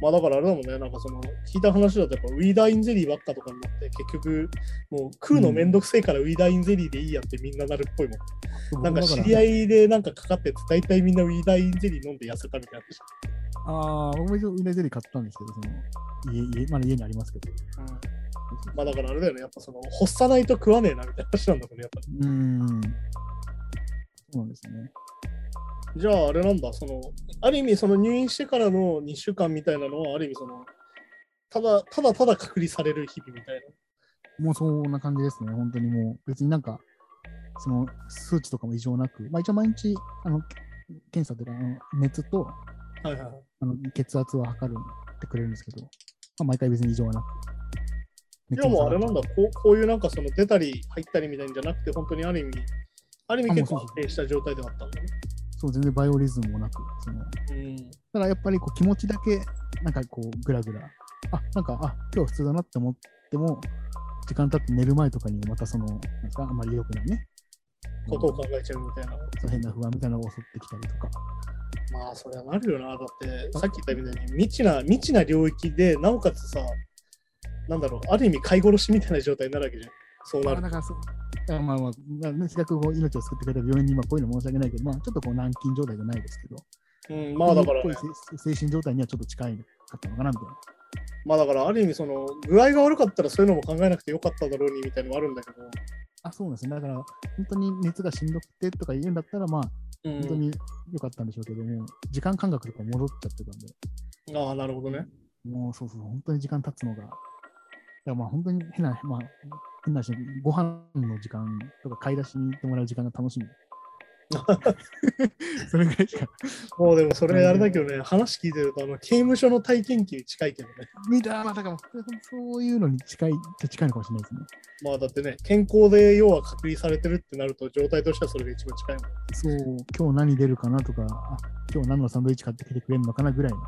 まあだからあれだもんね。なんかその聞いた話だとやっぱウィーダーインゼリーばっかとかになって結局もう食うのめんどくせえからウィーダーインゼリーでいいやってみんななるっぽいもん。なんか知り合い。いでなんかかかってて大体みんなウィーダーインゼリー飲んで痩せたみたいな話。ああ、僕も一応ウイナゼリー買ったんですけど、その家、家まだ家にありますけど。うんまあだからあれだよね。やっぱその干さないと食わねえなみたいな話なんだもんね。やっぱり。うーん。そうなんですね。じゃああれなんだ、その、ある意味その入院してからの2週間みたいなのは、ある意味その、ただただただ隔離される日々みたいもうそんな感じですね。本当にもう別になんか、その数値とかも異常なく、まあ一応毎日、あの、検査というか、あの熱とな。はいはいはい。あの血圧は測るってくれるんですけど、まあ、毎回別に異常はなく。じゃあもうあれなんだ、熱こうこういうなんかその出たり入ったりみたいんじゃなくて、本当にある意味、ある意味結構安定した状態ではあったんだね。そう、全然バイオリズムもなく、その、うん。ただやっぱりこう気持ちだけ、なんかこう、ぐらぐら、あ、なんか、あ、今日普通だなって思っても、時間経って寝る前とかにまたその、なんか、あんまり良くないね。ことを考えちゃうみたいな。そう変な不安みたいなのが襲ってきたりとか。まあ、それはなるよな。だって、さっき言ったみたいに未知な、未知な領域で、なおかつさ、なんだろう、ある意味飼い殺しみたいな状態になるわけじゃん。そうなるまあ、だからそう。まあまあ、まあね、せっかくこう命を救ってくれた病院に今こういうの申し訳ないけど、まあちょっとこう軟禁状態じゃないですけど、うん、まあだから、ね精精神状態にはちょっと近いかったのかなみたいな。まあだから、ある意味、その、具合が悪かったらそういうのも考えなくてよかっただろうにみたいなのもあるんだけど、あ、そうですね。だから、本当に熱がしんどくてとか言うんだったら、まあ、うん本当に良かったんでしょうけども、時間感覚とか戻っちゃってたんで、ああ、なるほどね。もうそうそう、本当に時間経つのが、だからまあ本当に変な、まあ、変な話、ご飯の時間とか買い出しに行ってもらう時間が楽しみ。*laughs* それぐらいしか。もうでもそれあれだけどね、話聞いてると、あの、刑務所の体験記に近いけどね。みたいな、まあ、だからそういうのに近い、近いのかもしれないですね。まあだってね、健康で要は隔離されてるってなると、状態としてはそれが一番近いもん。そう、今日何出るかなとか、あ今日何のサンドイッチ買ってきてくれるのかなぐらいの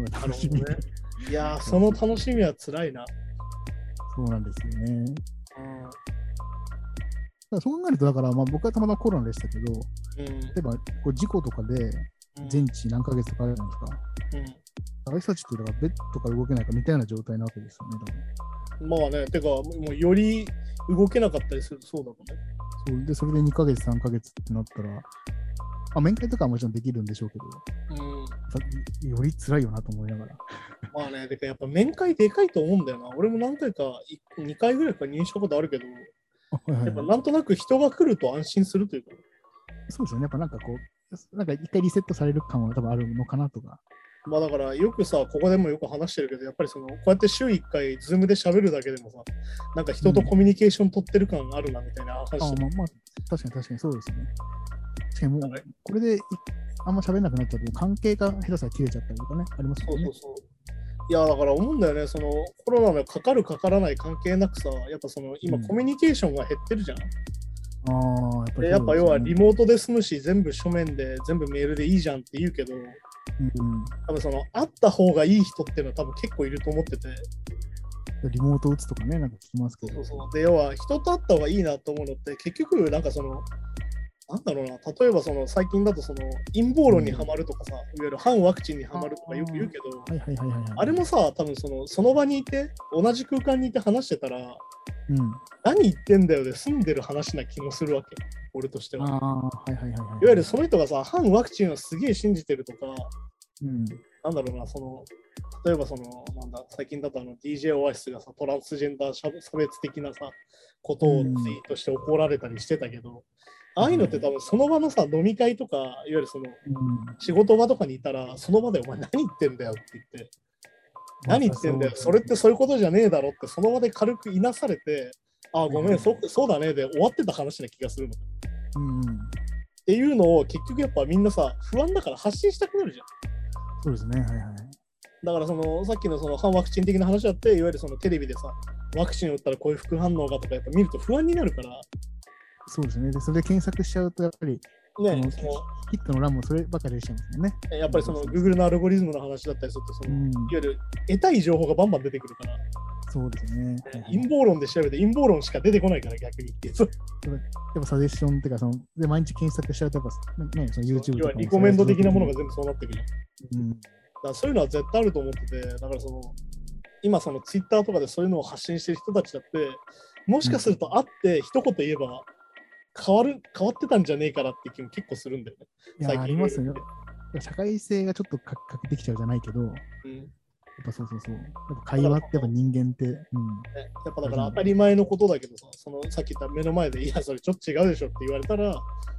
のが楽しみ。ねいやー、その楽しみは辛いな。そうなんですよね。らそう考えると、だからまあ僕はたまたまコロナでしたけど、うん。例えばこう事故とかでうん全治何ヶ月とかあるじゃないですか。ああいう人たちってだからベッドから動けないかみたいな状態なわけですよね。多分うん。まあね、てか、もうより動けなかったりするそうだもんね。そうで、それで2ヶ月、3ヶ月ってなったら、あ面会とかはもちろんできるんでしょうけど、うん。さより辛いよなと思いながら。まあね、てかやっぱ面会でかいと思うんだよな。俺も何回か、2回ぐらいか入院したことあるけど、あはいはいやっぱはいなんとなく人が来ると安心するというか、そうですよね。やっぱなんかこう、なんか一回リセットされる感は多分あるのかなとか。まあだからよくさ、ここでもよく話してるけど、やっぱりその、こうやって週1回、ズームで喋るだけでもさ、なんか人とコミュニケーション取ってる感あるなみたいな話あしてる。まあまあ、確かに確かにそうですよね。確かにもこれでいあんま喋れなくなっちゃうと、関係が下手したら切れちゃったりとかね、ありますよねそうそう。そう。いやだから思うんだよね、そのコロナのかかるかからない関係なくさ、やっぱその今うんコミュニケーションが減ってるじゃん。ああ、やっぱりでやっぱ要はリモモートで済むし、全部書面で全部メールでいいじゃんって言うけど、うん、多分その会った方がいい人っていうのは多分結構いると思ってて、リモート打つとかね、なんか聞きますけど。そうそうで要は人と会った方がいいなと思うのって結局なんかそのなんだろうな例えばその最近だとその陰謀論にはまるとかさ、いわゆる反ワクチンにはまるとかよく言うけど。あれもさ多分そのその場にいて同じ空間にいて話してたらうん。何言ってんだよで済んでる話な気もするわけ俺としては。いああ、はいはいはいはい。わゆるその人がさ反ワクチンをすげえ信じてるとかうん。なんだろうなその例えばそのなんだ最近だとあの DJ オアシスがさトランスジェンダー差別的なさことをツイートして怒られたりしてたけど、ああいうのって多分その場のさ飲み会とかいわゆるそのうん仕事場とかにいたらその場でお前何言ってんだよって言って何言ってんだよそれってそういうことじゃねえだろってその場で軽くいなされてああごめんそそうだねで終わってた話な気がするのっうんうん。ていうのを結局やっぱみんなさ不安だから発信したくなるじゃんそうですね、はいはい。だからそのさっきのその反ワクチン的な話だっていわゆるそのテレビでさワクチンを打ったらこういう副反応がとかやっぱ見ると不安になるからそうですね。で、それで検索しちゃうと、やっぱり、ね。ヒットの欄もそればかり出ちゃいますよね。やっぱりその Google のアルゴリズムの話だったりするとその、うん。いわゆる得たい情報がバンバン出てくるから、そうですね。陰謀論で調べて陰謀論しか出てこないから逆にっていう。そう。やっぱサジェッションっていうか、そので毎日検索しちゃうと、やっぱ、ね、その YouTube とかも要はリコメンド的なものが全部そうなってくる。うん。だそういうのは絶対あると思ってて、だからその、今そのツイッターとかでそういうのを発信してる人たちだって、もしかすると会って一言言えば変わる、変わってたんじゃねえかなって気も結構するんだよね。いや、最近ありますよ。社会性がちょっとか欠けてきちゃうじゃないけど、やっうんぱそうそうそう。やっぱ会話ってやっぱ人間って、うん。ねやっぱだから当たり前のことだけどさ、そのさっき言った目の前で、いや、それちょっと違うでしょって言われたら、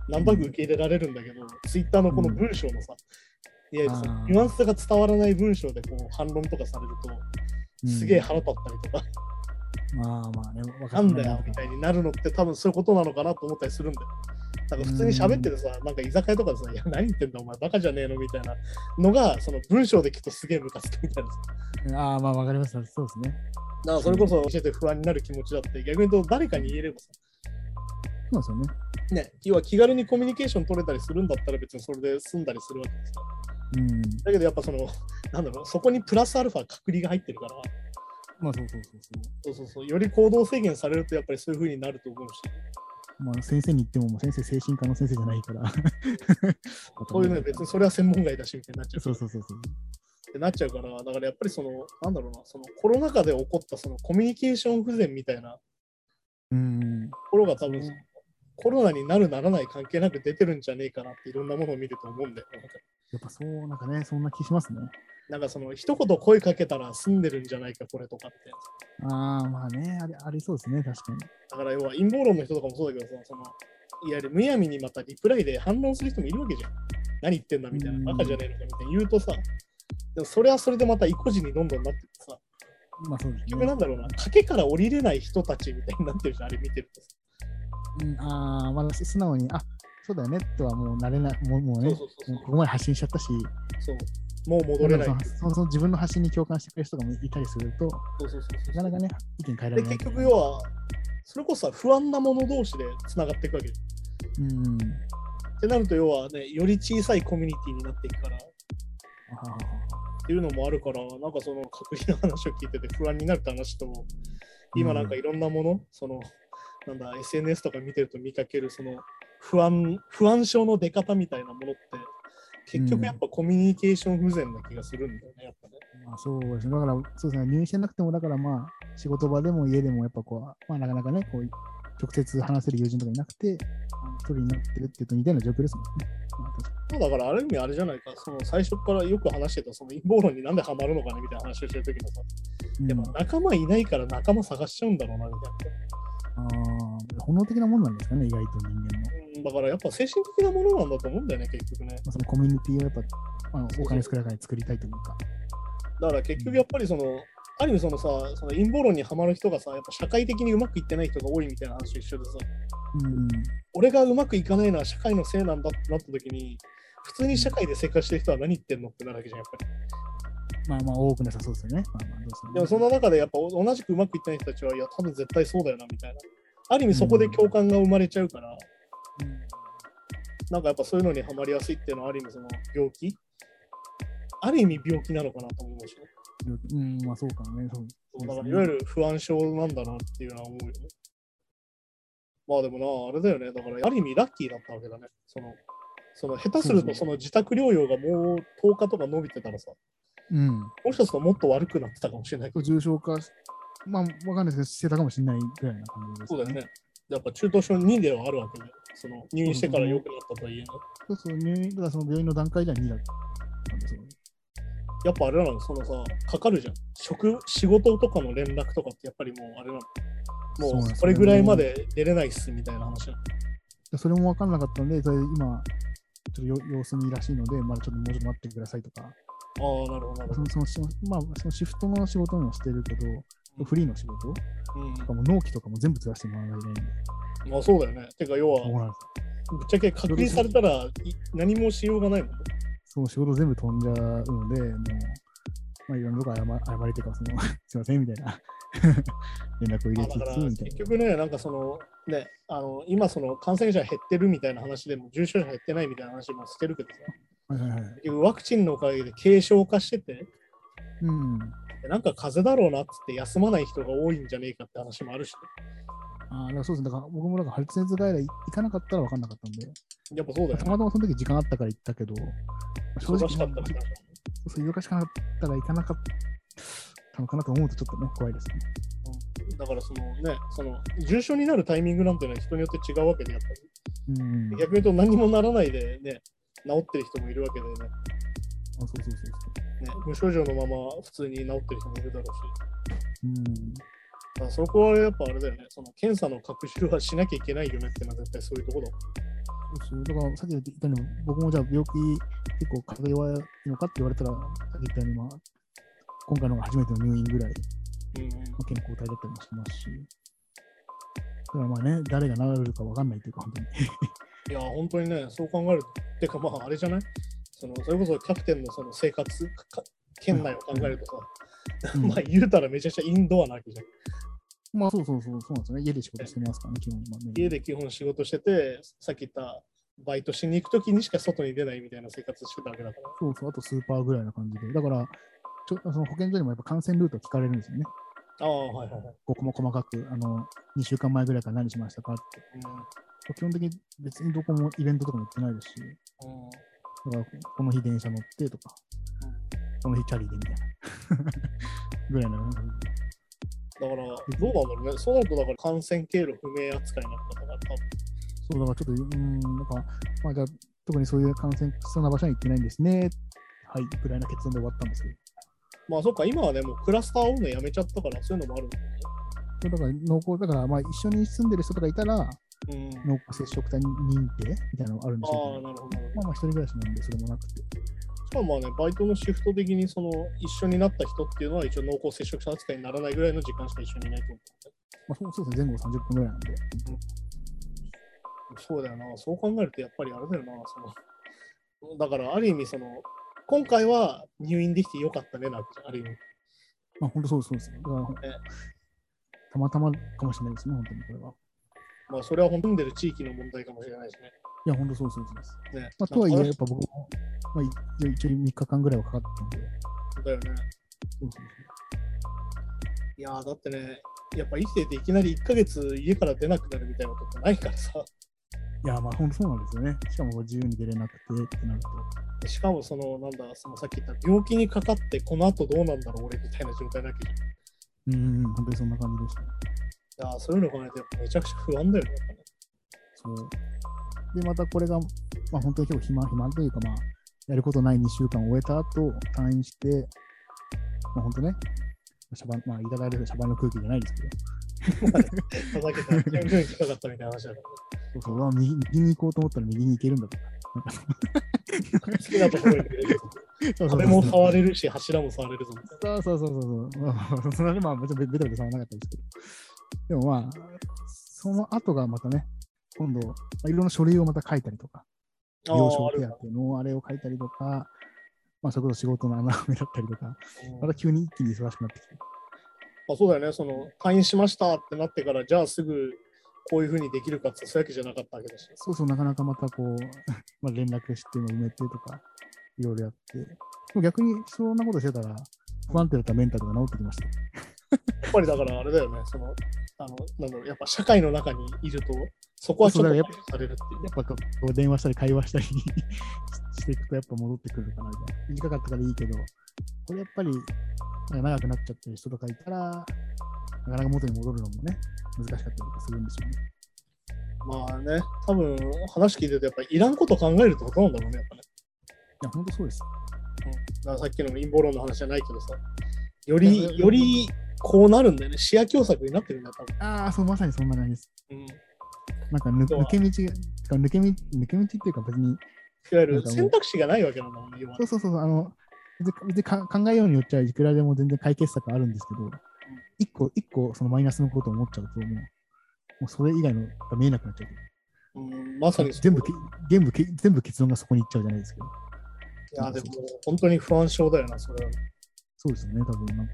何となく受け入れられるんだけど、ツイッターのこの文章のさ、いわゆるそニュアンスが伝わらない文章でこう反論とかされると、すげえ腹立ったりとか、まあまあね、わなんだよみたいになるのって多分そういうことなのかなと思ったりするんだよ。だから普通に喋っててさ、なんか居酒屋とかでさ、いや、何言ってんだお前、バカじゃねえのみたいなのが、その文章で聞くとすげえムカつくみたいなさ。ああ、まあわかります。そうですね。だからそれこそ教えて不安になる気持ちだって、逆に言うと誰かに言えればさ、そうですよね。ね、要は気軽にコミュニケーション取れたりするんだったら別にそれで済んだりするわけですよ。うん。だけどやっぱその、なんだろう、そこにプラスアルファ隔離が入ってるから、まあそうそうそうそう。そうそうそう、より行動制限されるとやっぱりそういう風になると思うし、まあ、先生に言っても、もう先生、精神科の先生じゃないから。*laughs* こういうの別にそれは専門外だしみたいになっちゃう。そうそうそうそう。ってなっちゃうから、だからやっぱりその、なんだろうな、そのコロナ禍で起こったそのコミュニケーション不全みたいなとうん。ころが多分、そうコロナになるならない関係なく出てるんじゃねえかなっていろんなものを見ると思うんだよ。なんかやっぱそう、なんかね、そんな気しますね。なんかその一言声かけたら済んでるんじゃないか、これとかって。ああ、まあね、あれありそうですね、確かに。だから要は陰謀論の人とかもそうだけどさ、そのいわゆるむやみにまたリプライで反論する人もいるわけじゃん。何言ってんだみたいうんな、バカじゃねえのかみたいな言うとさ、でもそれはそれでまた意固地にどんどんなってってさ、まあそうです結局ね。なんだろうな、賭けから降りれない人たちみたいになってるじゃん、あれ見てるとさ。うん、ああ、まだ素直に、あそうだよねとはもうなれない、もうもうね、そうそうそうそうここまで発信しちゃったし、そう。もう戻れないそ。のそ自分の発信に共感してくれる人がいたりすると、そうそうそうなかなかね、意見変えらで、れない。結局要は、それこそさ不安なもの同士でつながっていくわけ。っうん。てなると、要はね、より小さいコミュニティになっていくから、っあはははていうのもあるから、なんかその隔離の話を聞いてて不安になるって話と、今なんかいろんなもの、その、なんだ、SNS とか見てると見かける、その不安、不安症の出方みたいなものって、結局やっぱコミュニケーション不全な気がするんだよね、やっぱね。まあそうですね。だから、そうですね。入院してなくても、だからまあ、仕事場でも家でも、やっぱこう、まあなかなかね、こう、直接話せる友人とかいなくて、一人になってるっていうと似たような状況ですもんね。まあ、だからある意味あれじゃないか、その最初からよく話してたその陰謀論になんでハマるのかねみたいな話をしてる時のさ、にやっぱ仲間いないから仲間探しちゃうんだろうなみたいうん、ああ、本能的なもんなんですかね、意外と人間の。な。うんだからやっぱ精神的なものなんだと思うんだよね、結局ね。まあ、そのコミュニティをやっぱ、まあ、お金少ないから作りたいというか。だから結局やっぱりその、ある意味そのさ、その陰謀論にはまる人がさ、やっぱ社会的にうまくいってない人が多いみたいな話と一緒でさ、うん。俺がうまくいかないのは社会のせいなんだってなった時に、普通に社会で生活してる人は何言ってんのってなるわけじゃん、やっぱり。まあまあ、多くなさそうですよね。まあまあ、どうするでもその中でやっぱ同じくうまくいってない人たちは、いや、多分絶対そうだよなみたいな。ある意味そこで共感が生まれちゃうから、なんかやっぱそういうのにはまりやすいっていうのはある意味その病気？ある意味病気なのかなと思うしね。うん、うんまあそうかね。そうそうだからいわゆる不安症なんだなっていうのは思うよね。まあでもな、あれだよね。だからある意味ラッキーだったわけだね。その、その下手するとその自宅療養がもう10日とか伸びてたらさ、うん。もしかするともっと悪くなってたかもしれない。重症化し、まあ、わかんないですけど、してたかもしれないぐらいな感じです、そうだよね。やっぱ中等症2ではあるわけで、その入院してから良くなったとはいえね。そうそう、入院、だからその病院の段階では2だったんですよ。やっぱあれなの、そのさ、かかるじゃん。職、仕事とかの連絡とかってやっぱりもうあれなの。もうそれぐらいまで出れないっすみたいな話なの。でそれも分かんなかったんで、それ今、ちょっとよ様子見らしいので、まだちょっともうちょっと待ってくださいとか、ああ、なるほど、なるほど。そのそのしまあ、そのシフトの仕事もしてるけど、フリーの仕事うんとかも納期とかも全部ずらしてもらわないといけないんで、まあそうだよね。てか、要は、ぶっちゃけ確認されたらい何もしようがないもんね。その仕事全部飛んじゃうので、もう、まあ、いろんなとこ謝謝りてか、その、*laughs* すいませんみたいな *laughs* 連絡を入れつつ、みたい結局ね、なんかその、ね、あの今その感染者減ってるみたいな話でも重症者減ってないみたいな話もしてるけどさ、な。はいはいはい。ワクチンのおかげで軽症化してて、うん。なんか風邪だろうなっつって休まない人が多いんじゃねえかって話もあるし、ああ、そうですね。だから僕もなんか発熱外来行かなかったら分かんなかったんで、ね、やっぱそうだよね。たまたまその時時間あったから行ったけど、正直忙しかったそう忙しかったら行かなかったのかなと思うとちょっとね、怖いですね。うんだからそのね、その重症になるタイミングなんていうのは人によって違うわけで、やっぱうん。り。逆に言うと何にもならないでね、治ってる人もいるわけでね、あそうそうそうそう。ね無症状のまま普通に治ってる人もいるだろうし。うん。だからそこはやっぱあれだよね、その検査の拡充はしなきゃいけないよねってのは絶対そういうところだ。そうだからさっき言ったように、僕もじゃあ病気結構風邪弱いのかって言われたら、さっき言ったように、まあ、今回のが初めての入院ぐらい、うん健康体だったりもしますし、だからまあね、誰が治るか分かんないというか、本当に。*laughs* いや、本当にね、そう考えると、てかまああれじゃない？そのそれこそキャプテンのその生活か圏内を考えるとさ、うんまあ言うたらめちゃくちゃインドアなわけじゃん。まあそうそうそう、そうなんですよね。家で仕事してますからね、基本。まあね、家で基本仕事してて、さっき言ったバイトしに行くときにしか外に出ないみたいな生活してたわけだから。そうそう、あとスーパーぐらいな感じで。だから、ちょその保健所にもやっぱ感染ルート聞かれるんですよね。ああ、はいはいはい。僕も細かく、あの、2週間前ぐらいから何しましたかって。基本的に別にどこもイベントとかも行ってないですし、うんうんだからこの日電車乗ってとか、この日チャリでみたいな。*laughs* ぐらいの。だから、どうなんだろうね。そうなると、だから感染経路不明扱いになったから、多分そう、だからちょっと、うーん、なんか、まあじゃあ、特にそういう感染しそうな場所に行ってないんですね。はい、ぐらいな結論で終わったんですけど。まあそっか、今はね、もうクラスターをね、やめちゃったから、そういうのもあるんだよね。だから、濃厚、だから、まあ一緒に住んでる人とかいたら、うん。濃厚接触者認定みたいなのがあるんでしょああ、うけど、なるほど。なるほどまあまあ一人暮らしなんで、それもなくて。しかもまあね、バイトのシフト的にその一緒になった人っていうのは一応濃厚接触者扱いにならないぐらいの時間しか一緒にいないと思まあそうそうですね、前後30分ぐらいなんで。う。そうだよな。そう考えるとやっぱりあれだよな。そのだからある意味その、今回は入院できてよかったねなって、ある意味。まあ本当そうそうです。だから、たまたまかもしれないですね、本当にこれは。まあそれは本当に住んでる地域の問題かもしれないしね。いや、本当そうそうそうです。ねまあ、とはいえ、やっぱ僕も、まあ、一応3日間ぐらいはかかったんで、だよね。そうそういやーだってね、やっぱ生きてていきなり1ヶ月家から出なくなるみたいなことないからさ。いや、まあ、本当そうなんですよね。しかも自由に出れなくてってなると。しかもその、なんだ、そのさっき言った病気にかかって、この後どうなんだろう、俺みたいな状態なわけじゃん。うん、本当にそんな感じでした。いやーそういうの考えると、やっぱめちゃくちゃ不安だよね。そう。で、またこれが、まあ本当に結構暇、暇というか、まあ、やることない2週間を終えた後、退院して、まあ本当ね、シャバン、まあ、いただいるシャバンの空気じゃないですけど、ふざけたら、全然来たかったみたいな話だから、ね。そうそう、うわ右右に行こうと思ったら右に行けるんだとか。好きなところに来れる。そうそう壁も触れるし、柱も触れるぞみたいな。そうそうそうそうそれはまあ、もちろんベベタベタ触らなかったですけど。でもまあ、その後がまたね、今度、まあ、いろんな書類をまた書いたりとか、あー病床手当のあれを書いたりとか、まあ、それこそ仕事の穴埋めだったりとか、うんまた急に一気に忙しくなってきて。まあ、そうだよね、その退院しましたってなってから、じゃあすぐこういうふうにできるかってそういうわけじゃなかったわけだし。そうそう、なかなかまたこう、*laughs* まあ、連絡して埋めてとか、いろいろやって。逆にそんなことしてたら、不安定だったメンタルが治ってきました。やっぱりだからあれだよね、その、あの、なんだろう、やっぱ社会の中にいると、そこはちょっとそうだ排除されるっていうやっぱこう電話したり会話したりしていくとやっぱ戻ってくるかなみたいな。短かったからいいけど、これやっぱり長くなっちゃってる人とかいたら、なかなか元に戻るのもね、難しかったりとかするんでしょうね。まあね、多分話聞いてると、やっぱりいらんこと考えるってことなんだろうね、やっぱね。いや、本当そうです。うん、だからさっきの陰謀論の話じゃないけどさ、より、よりこうなるんだよね。視野狭窄になってるんだよ、多分。ああ、そう、まさにそんな感じです。うん、いなんかぬそう抜け道が、抜け道、抜け道っていうか別に、わゆる選択肢がないわけなんだもんね、要はそうそうそう、あの、別に考えようによっちゃいくらでも全然解決策あるんですけど、一個、一個そのマイナスのことを思っちゃうと、もう、もうそれ以外のが見えなくなっちゃう。うん、まさに全部け、全部け、全部結論がそこに行っちゃうじゃないですけど。いや、でも本当に不安症だよな、それは。そうですよね、多分なんか、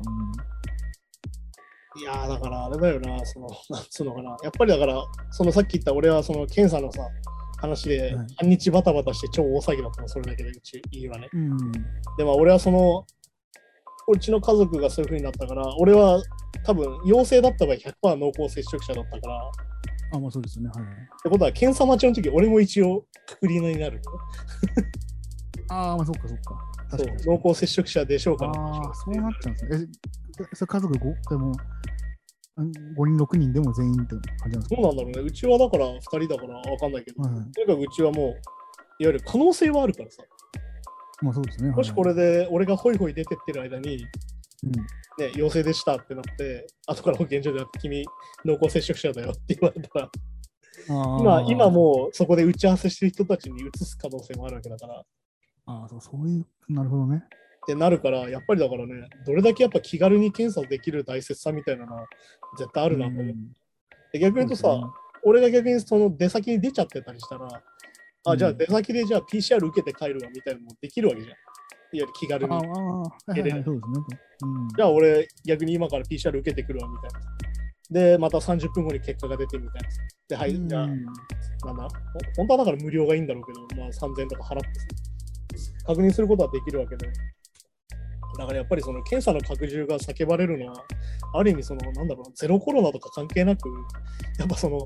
いやーだからあれだよな、その、なんつうのかな。やっぱりだから、そのさっき言った俺はその検査のさ、話ではい半日バタバタして超大騒ぎだったの、それだけでうち家はね。うん。うん。でも俺はその、うちの家族がそういう風になったから、俺は多分陽性だった場合100%濃厚接触者だったから、あ、まあそうですよね。はいはい。ってことは検査待ちの時俺も一応くくりになる。ああ、まあそっかそっか。濃厚接触者でしょうかああ、そうなっちゃうんですね。え、それ家族 5? でも、5人、6人でも全員って感じなんですかどうなんだろうね。うちはだから2人だからわかんないけど、はいはい。とにかくうちはもう、いわゆる可能性はあるからさ。まあそうですね。もしこれで、で俺がホイホイ出てってる間に、うん、ね、陽性でしたってなって、後から保健所でやって君、濃厚接触者だよって言われたら、今今もうそこで打ち合わせしてる人たちに移す可能性もあるわけだから。っああそう、そういう、なるほどね。てなるから、やっぱりだからね、どれだけやっぱ気軽に検査できる大切さみたいなのは絶対あるなと思う。うんで逆に言うとさ、俺が逆にその出先に出ちゃってたりしたら、あ、うんじゃあ出先でじゃあ PCR 受けて帰るわみたいなのもできるわけじゃん。いわゆる気軽に。ああ、そうですね。うん、じゃあ俺逆に今から PCR 受けてくるわみたいな。で、また30分後に結果が出てみたいな。で、はい、じゃあ、うんなんだ、ほ本当はだから無料がいいんだろうけど、まあ3000円とか払ってさ確認することはできるわけで。だからやっぱりその検査の拡充が叫ばれるのは、ある意味その、なんだろう、ゼロコロナとか関係なく、やっぱその、ひ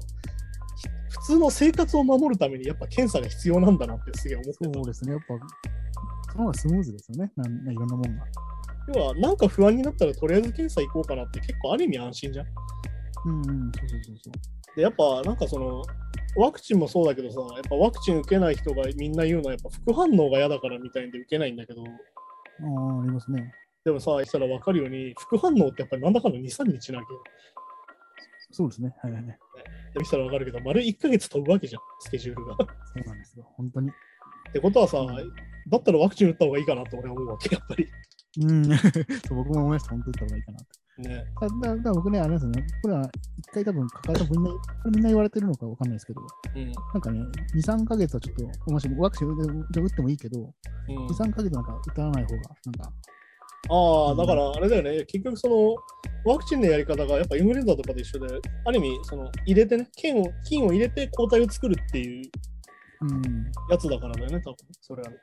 普通の生活を守るためにやっぱ検査が必要なんだなってすげえ思ってた。そうですね。やっぱ、その方がスムーズですよね。なんいろんなもんが。要は、なんか不安になったらとりあえず検査行こうかなって結構ある意味安心じゃん。うんうん、そうそうそうそう。で、やっぱなんかその、ワクチンもそうだけどさ、やっぱワクチン受けない人がみんな言うのはやっぱ副反応が嫌だからみたいんで受けないんだけど、ああ、ありますね。でもさ、したら分かるように、副反応ってやっぱりなんだかんだ2、3日なわけよ。そうですね。はいはいはい。で、したら分かるけど、丸1ヶ月飛ぶわけじゃん、スケジュールが。っそうなんですよ。本当に。てことはさ、だったらワクチン打った方がいいかなって俺は思うわけ、やっぱり。うん。*laughs* そう僕も思いました。本当に打った方がいいかなと。ね。だだだ僕ね、あれですよね。これは一回多分かかったみんな、これみんな言われてるのかわかんないですけど、うん。なんかね、2、3ヶ月はちょっと、もしワクチン打ってもいいけど、うん2、3ヶ月なんか打たない方が、なんか、ああ、だからあれだよね、結局その、ワクチンのやり方がやっぱインフルエンザとかと一緒で、ある意味、その、入れてね、菌を、菌を入れて抗体を作るっていううん。やつだからだよね、多分それはね。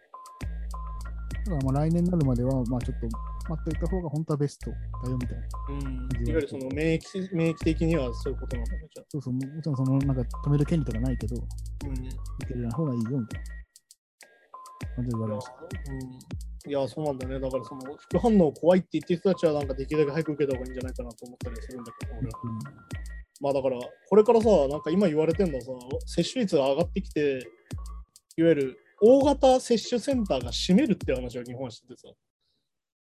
だからまあ来年になるまでは、まあちょっとまっておいた方が本当はベストだよみたいな。うん、いわゆるその免疫免疫的にはそういうことなんだね、じゃそうそう、もちろんそのなんか止める権利とかないけど、あ。うん。受ける方がいいよみたいな感じで言われました。うん、いや、そうなんだね。だから、その副反応怖いって言ってる人たちは、なんかできるだけ早く受けた方がいいんじゃないかなと思ったりするんだけど、俺は。うんまあだから、これからさ、なんか今言われてるのはさ、接種率が上がってきて、いわゆる大型接種センターが占めるって話を日本はしててさ。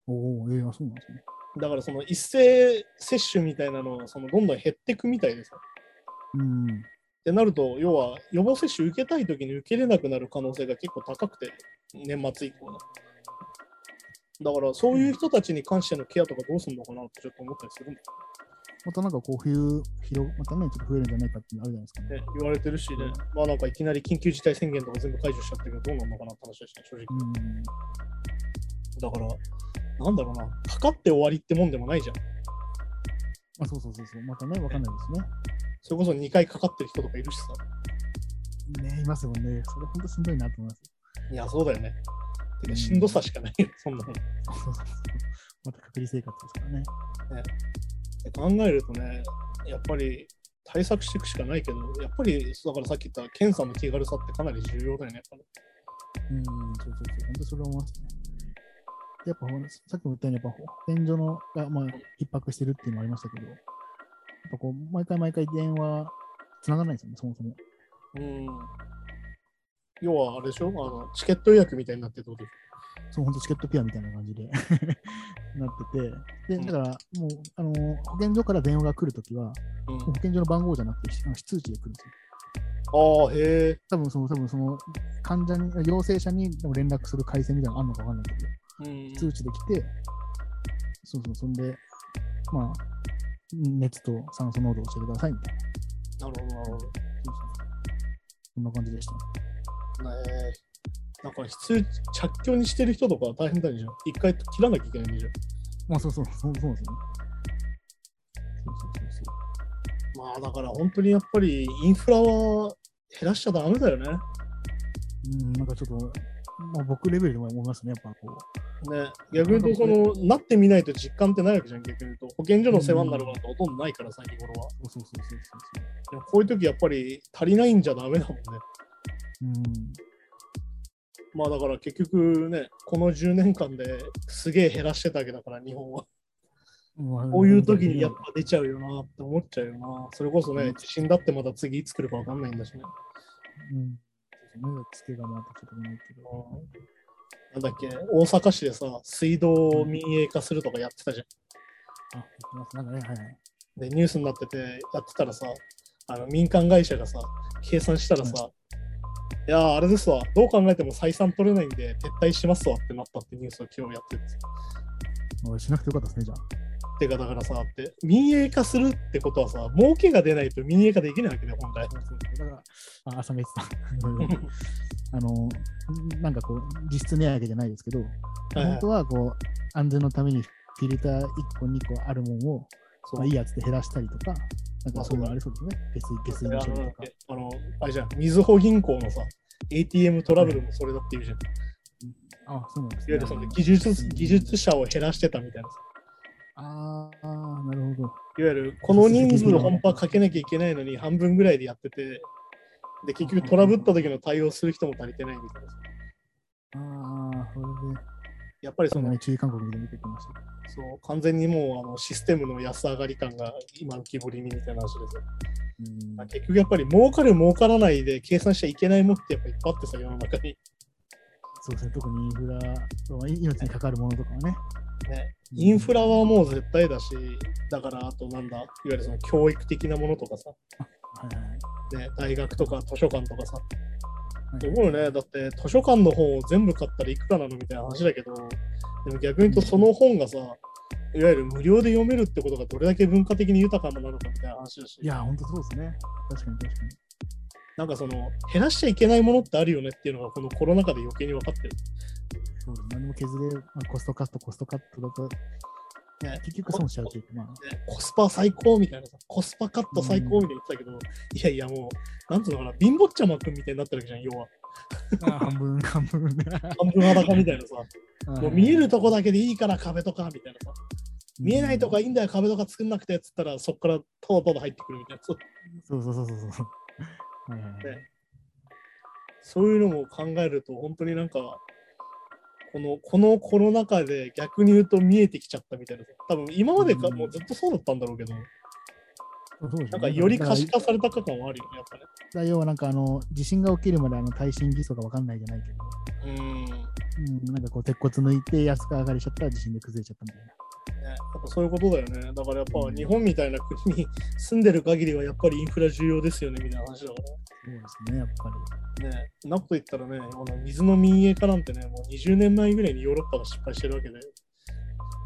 おお、ええあそうなんですね。だからその一斉接種みたいなのはそのどんどん減っていくみたいでさ。うん。ってなると、要は予防接種受けたいときに受けれなくなる可能性が結構高くて、年末以降の。だからそういう人たちに関してのケアとかどうするのかなってちょっと思ったりするんだまたなんかこう冬広、またね、ちょっと増えるんじゃないかっていうのあるじゃないですかね。ね。言われてるしね、まあなんかいきなり緊急事態宣言とか全部解除しちゃったけど、どうなるのかなって話だしね、正直。うん。だから、なんだろうな、かかって終わりってもんでもないじゃん。あ、そうそうそうそう。またね、わかんないですね。それこそ2回かかってる人とかいるしさ。ね、いますよね。それ本当しんどいなと思います。いや、そうだよね。てか、しんどさしかないよ、そんなの。っそうそうそうまた隔離生活ですからね。て考えるとね、やっぱり対策していくしかないけど、やっぱり、だからさっき言った検査の気軽さってかなり重要だよね、やっぱり。うん、そうそうそう。本当それは思いますね。でやっぱさっきも言ったように、やっぱ保健所のが、まあ、逼迫してるっていうのもありましたけど、やっぱこう、毎回毎回電話、つながらないんですよね、そもそも。うん。要は、あれでしょ？あのチケット予約みたいになってるってことでしそう、本当チケットピアみたいな感じで *laughs* なってて、で、だから、もう、あの、保健所から電話が来るときは、ょ。うん保健所の番号じゃなくて、非通知で来るんですよ。ああ、へえ。多分その、多分その、患者に、陽性者にでも連絡する回線みたいなのあるのかわかんないけど、うん。通知で来て、そうそう、そんで、まあ、熱と酸素濃度を教えてくださいみたいな。なるほど、なるほど。そうそうそうそんな感じでしたね。ねえ。なんか必須着去にしてる人とかは大変だじゃん。一回切らなきゃいけないんじゃん。まあ、そうそう、そうそうですよね。そうそうそうそう。まあだから本当にやっぱりインフラは減らしちゃダメだよね。うん、なんかちょっと、まあ、僕レベルでも思いますね、やっぱこね逆に言うとその、なってみないと実感ってないわけじゃん、逆に言うと。保健所の世話になることほとんどないからさ、日頃は。う。そうそうそうそうそうでもこういう時やっぱり足りないんじゃダメだもんね。まあだから結局ね、この10年間ですげえ減らしてたわけだから、日本は。うん。こういう時にやっぱ出ちゃうよなって思っちゃうよな。それこそね、地震だってまた次いつ来るかわかんないんだしね。うん。そうですね。つけがまたちょっとないけど。なんだっけ、大阪市でさ、水道を民営化するとかやってたじゃん。あ、やってます。なんかね、はいはい。で、ニュースになってて、やってたらさ、あの民間会社がさ、計算したらさ、いやー、あれですわ、どう考えても採算取れないんで、撤退しますわってなったってニュースを今日やっててさ。おいしなくてよかったですね、じゃあ。てか、だからさ、って、民営化するってことはさ、儲けが出ないと民営化できないわけだよ、本来。だから、あ、朝飯さん。*laughs* あの、なんかこう、実質値上げじゃないですけど、はいはい本当はこう、安全のためにフィルター1個、2個あるものを、まあ、いいやつで減らしたりとか、なんまあかそういうのありそうですね。下水、下水の処理とか。あの、あれじゃん、みずほ銀行のさ、ATM トラブルもそれだっていうじゃん。いあ、そうなんですね。わゆるその技術技術者を減らしてたみたいなさ。ああ、なるほど。いわゆるこの人数本場かけなきゃいけないのに半分ぐらいでやってて、で、結局トラブった時の対応する人も足りてないみたいなさ。ああ、それで、やっぱりその、注意勧告で見てきました。そう、完全にもうあのシステムの安上がり感が今の木彫りにみたいな話ですよ。うんまあ、結局やっぱり儲かる儲からないで計算しちゃいけないものってやっぱいっぱいあってさ、世の中に。そうですね、特にインフラ、まあ命にかかるものとかはね。ね、インフラはもう絶対だし、だからあとなんだ、いわゆるその教育的なものとかさ、*laughs* はいはいはい。ね、大学とか図書館とかさ、はい思うよね、だって図書館の本を全部買ったらいくらなのみたいな話だけど、でも逆に言うとその本がさ、いわゆる無料で読めるってことがどれだけ文化的に豊かなのかみたいな話だし、いや、本当そうですね。確かに確かに。なんかその減らしちゃいけないものってあるよねっていうのがこのコロナ禍で余計に分かってる。そうです。何も削れ、まあ、コストカット、コストカットだと、ね。結局損しちゃうというか、まあ、ね。コスパ最高みたいなさ、コスパカット最高みたいに言ってたけど、いやいやもう、なんつうのかな、貧乏ちゃまくんみたいになってるわけじゃん、要は。あ *laughs* 半分、半分。ね。半分裸みたいなさ、もう見えるとこだけでいいから壁とかみたいなさ、見えないとこいいんだよ、壁とか作んなくてっつったら、そこからただただ入ってくるみたいな。そう。そうそうそうそうそう。はいはいはい。ね。そういうのも考えると、本当になんか、このこのコロナ禍で逆に言うと見えてきちゃったみたいな。多分今までか、うんもうずっとそうだったんだろうけど、なんかより可視化された感はあるよね、やっぱね。ら要はなんかあの、地震が起きるまであの耐震基礎が分かんないじゃないけど、うん、なんかこう鉄骨抜いて安く上がりしちゃったら地震で崩れちゃったみたいな。やっぱそういうことだよね。だからやっぱ日本みたいな国に住んでる限りはやっぱりインフラ重要ですよね、みたいな話だから。そうですね、やっぱり。ね、なこと言ったらね、この水の民営化なんてね、もう20年前ぐらいにヨーロッパが失敗してるわけで、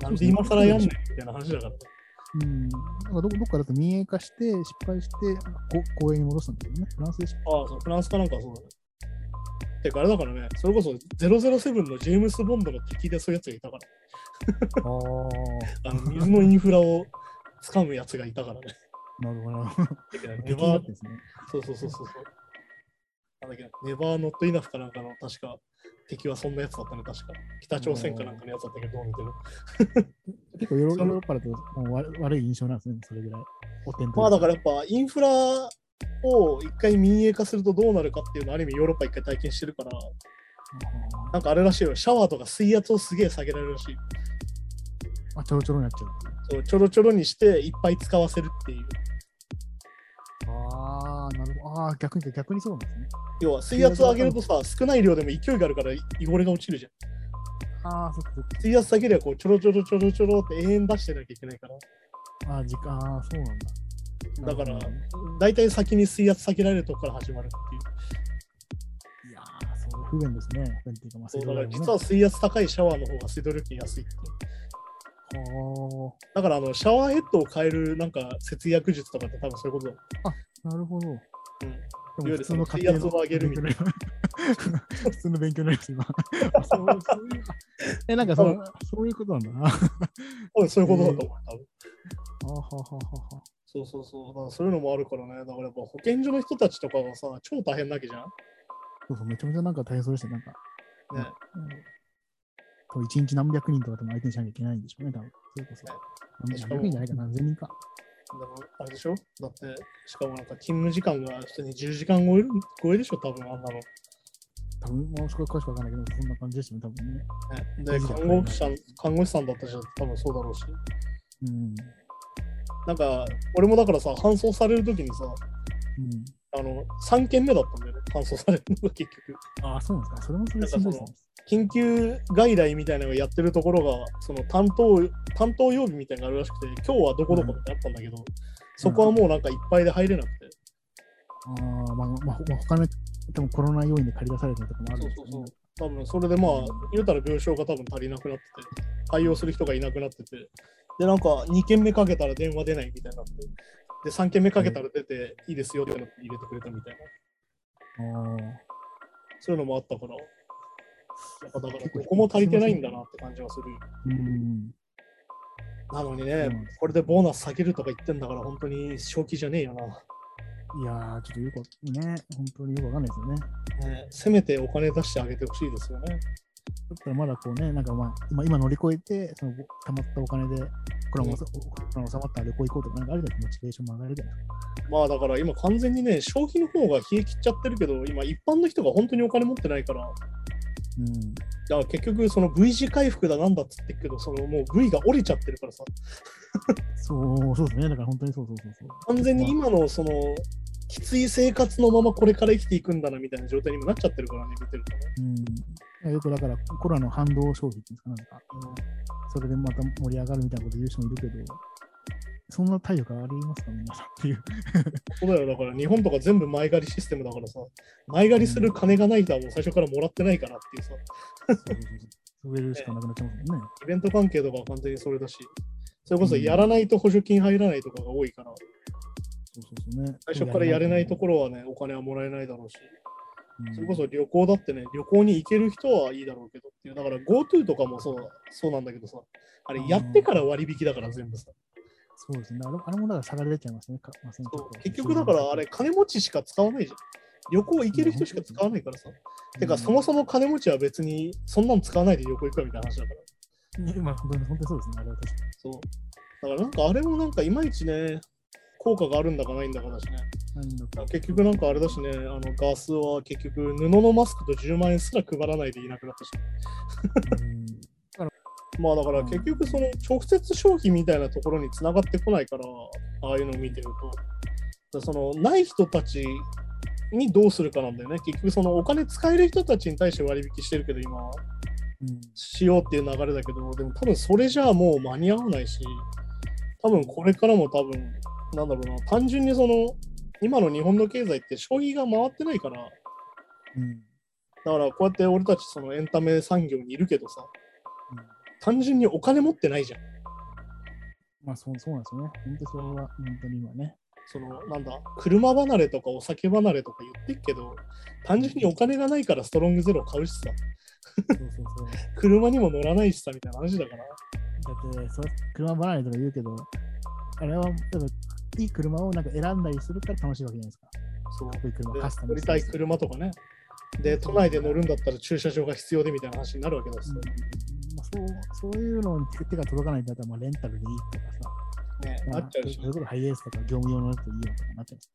なんで今更やんねんみたいな話だからね。うん。なんかどどっかだと民営化して、失敗して、こ公営に戻したんだよね。フランスでしああ、そう、フランスかなんかはそうだね。てかあれだからね、それこそ007のジェームス・ボンドの敵でそういうやつがいたから、ょ。ああの水のインフラを掴むやつがいたからね。あ、なるほどネ敵バーですね。そうそうそうそう。なんだっけネバーノットイナフかなんかの確か敵はそんなやつだったね、確か。北朝鮮かなんかのやつだったけど、どう見ても。結構ヨーロ *laughs* ッパだと悪悪い印象なんですね、それぐらい。まあだからやっぱインフラを一回民営化するとどうなるかっていうのをある意味ヨーロッパ一回体験してるから、なんかあれらしいよ、シャワーとか水圧をすげえ下げられるらしい。あ、ちょろちょろになっちゃう。そうちょろちょろにしていっぱい使わせるっていう。ああ、なるほど。ああ、逆に逆にそうなんですね。要は水圧を上げるとさ、少ない量でも勢いがあるから汚れが落ちるじゃん。ああ、そっかそっか。水圧だけではこうちょろちょろちょろちょろって永遠出してなきゃいけないから。ああ、時間、ああ、そうなんだ。だから大体先に水圧下げられるとこから始まるっていう。いやー、そう不便ですね。不便っていうか、まあ、そうだから実は。は水圧高いシャワーの方が水道料金安いってだからあのシャワーヘッドを変えるなんか節約術とかって多分そういうことだ。あ、なるほど。うんでいわゆるその水圧を上げるみたいなな。普通の勉強になります、今。*laughs* そうそういうえ、なんかその、そういうことなんだな。そういうことだと思う。多分ははははは。そうそうそう。そういうのもあるからね。だからやっぱ保健所の人たちとかがさ、超大変なわけじゃん。そうそう、めちゃめちゃなんか大変そうでした。なんか、ね。うん多分一日何百人とかでも相手にしなきゃいけないんでしょうね、多分。それこそ。何百人じゃないか、何千人か。でもあれでしょ？だって、しかもなんか勤務時間が普通に10時間超える超えでしょ多分あんなの。ね、多分、もう少し詳しくわかんないけど、そんな感じでしたね、多分ね。で、看護師さん、看護師さんだったじゃん多分そうだろうし。うん。なんか、俺もだからさ、搬送されるときにさ、うん。あの、3件目だったんだよね、搬送されるのが結局。ああ、そうなんですか。それもそれしんどいですね。緊急外来みたいなのをやってるところが、その担当、担当曜日みたいなのがあるらしくて、今日はどこどこってあったんだけど、そこはもうなんかいっぱいで入れなくて。ああ、まあ、まあ、まあ他の、多分コロナ要因で借り出されたとかもあるんそうそうそう。多分それでまあ、言うたら病床が多分足りなくなってて、対応する人がいなくなってて、で、なんか2件目かけたら電話出ないみたいになって、で、3件目かけたら出ていいですよっていうのを入れてくれたみたいな、ああ。そういうのもあったから、やっぱだから、ここも足りてないんだなって感じはするよ。うん。なのにねうん、これでボーナス下げるとか言ってんだから、本当に正気じゃねえよな。いやー、ちょっとよくわね、本当によくわかんないですよね。ね、せめてお金出してあげてほしいですよね。だったらまだこうね、なんかまあ、今今乗り越えて、その溜まったお金で、コロナも収まったら旅行行こうとか、なんかあるじゃないですか、モチベーションも上がるじゃない。まあだから今完全にね、消費の方が冷え切っちゃってるけど、今一般の人が本当にお金持ってないから、うん。だから結局その V 字回復だなんだっつってるけど、そのもう V が折れちゃってるからさ、そう、そうですね。だから本当にそうそうそうそう。完全に今のそのきつい生活のままこれから生きていくんだなみたいな状態にもなっちゃってるからね、見てるとね。うん。よくだからコロナの反動消費っていうんですか、なんか、それでまた盛り上がるみたいなこと言う人もいるけど、そんな体力ありますか、皆さんっていう。そうだよ、だから日本とか全部前借りシステムだからさ、前借りする金がない人はもう最初からもらってないからっていうさ、そうそうそう。売れるしかなくなっちゃいますもんね。*laughs* イベント関係とかは完全にそれだし、それこそやらないと補助金入らないとかが多いから、そうそうそうね。最初からやれないところはね、お金はもらえないだろうし、うんそれこそ旅行だってね、旅行に行ける人はいいだろうけどっていう、だから GoTo とかもそうそうなんだけどさ、あれやってから割引だから全部さ。そうですね。あれあれもだから差が出ちゃいますね。結局だからあれ、金持ちしか使わないじゃん。旅行行ける人しか使わないからさ。てか、うんそもそも金持ちは別にそんなの使わないで旅行行くかみたいな話だから。ねまあ、本当に本当にそうですね、あれは確かそう。だからなんかあれもなんかいまいちね、効果があるんだかないんだかだしね。に。なんだか結局なんかあれだしね、あのガスは結局布のマスクと10万円すら配らないでいなくなったし。うんまあだから結局その直接消費みたいなところにつながってこないから、ああいうのを見てると。そのない人たちにどうするかなんだよね。結局そのお金使える人たちに対して割引してるけど今は。うんしようっていう流れだけど、でも多分それじゃあもう間に合わないし、多分これからも多分、なんだろうな、単純にその、今の日本の経済って消費が回ってないから、うんだからこうやって俺たちそのエンタメ産業にいるけどさ、うん単純にお金持ってないじゃん。まあそうそうなんですよね。本当それは本当に今ね。その、なんだ、車離れとかお酒離れとか言ってっけど、単純にお金がないからストロングゼロ買うしさ、そうそうそう。*laughs* 車にも乗らないしさ、みたいな話だから。だってそれ、車離れとか言うけど、あれは、例えばいい車をなんか選んだりするから楽しいわけじゃないですか。そうかっこいい車でカスタム乗りたい車とかね。で、都内で乗るんだったら駐車場が必要でみたいな話になるわけだし、うんまあ、そうそういうのに手が届かないんだったら、まあ、レンタルでいいとかさ、ね、まあなっちゃうしそれこそハイエースとか業務用のやつでいいよとかなっちゃうんです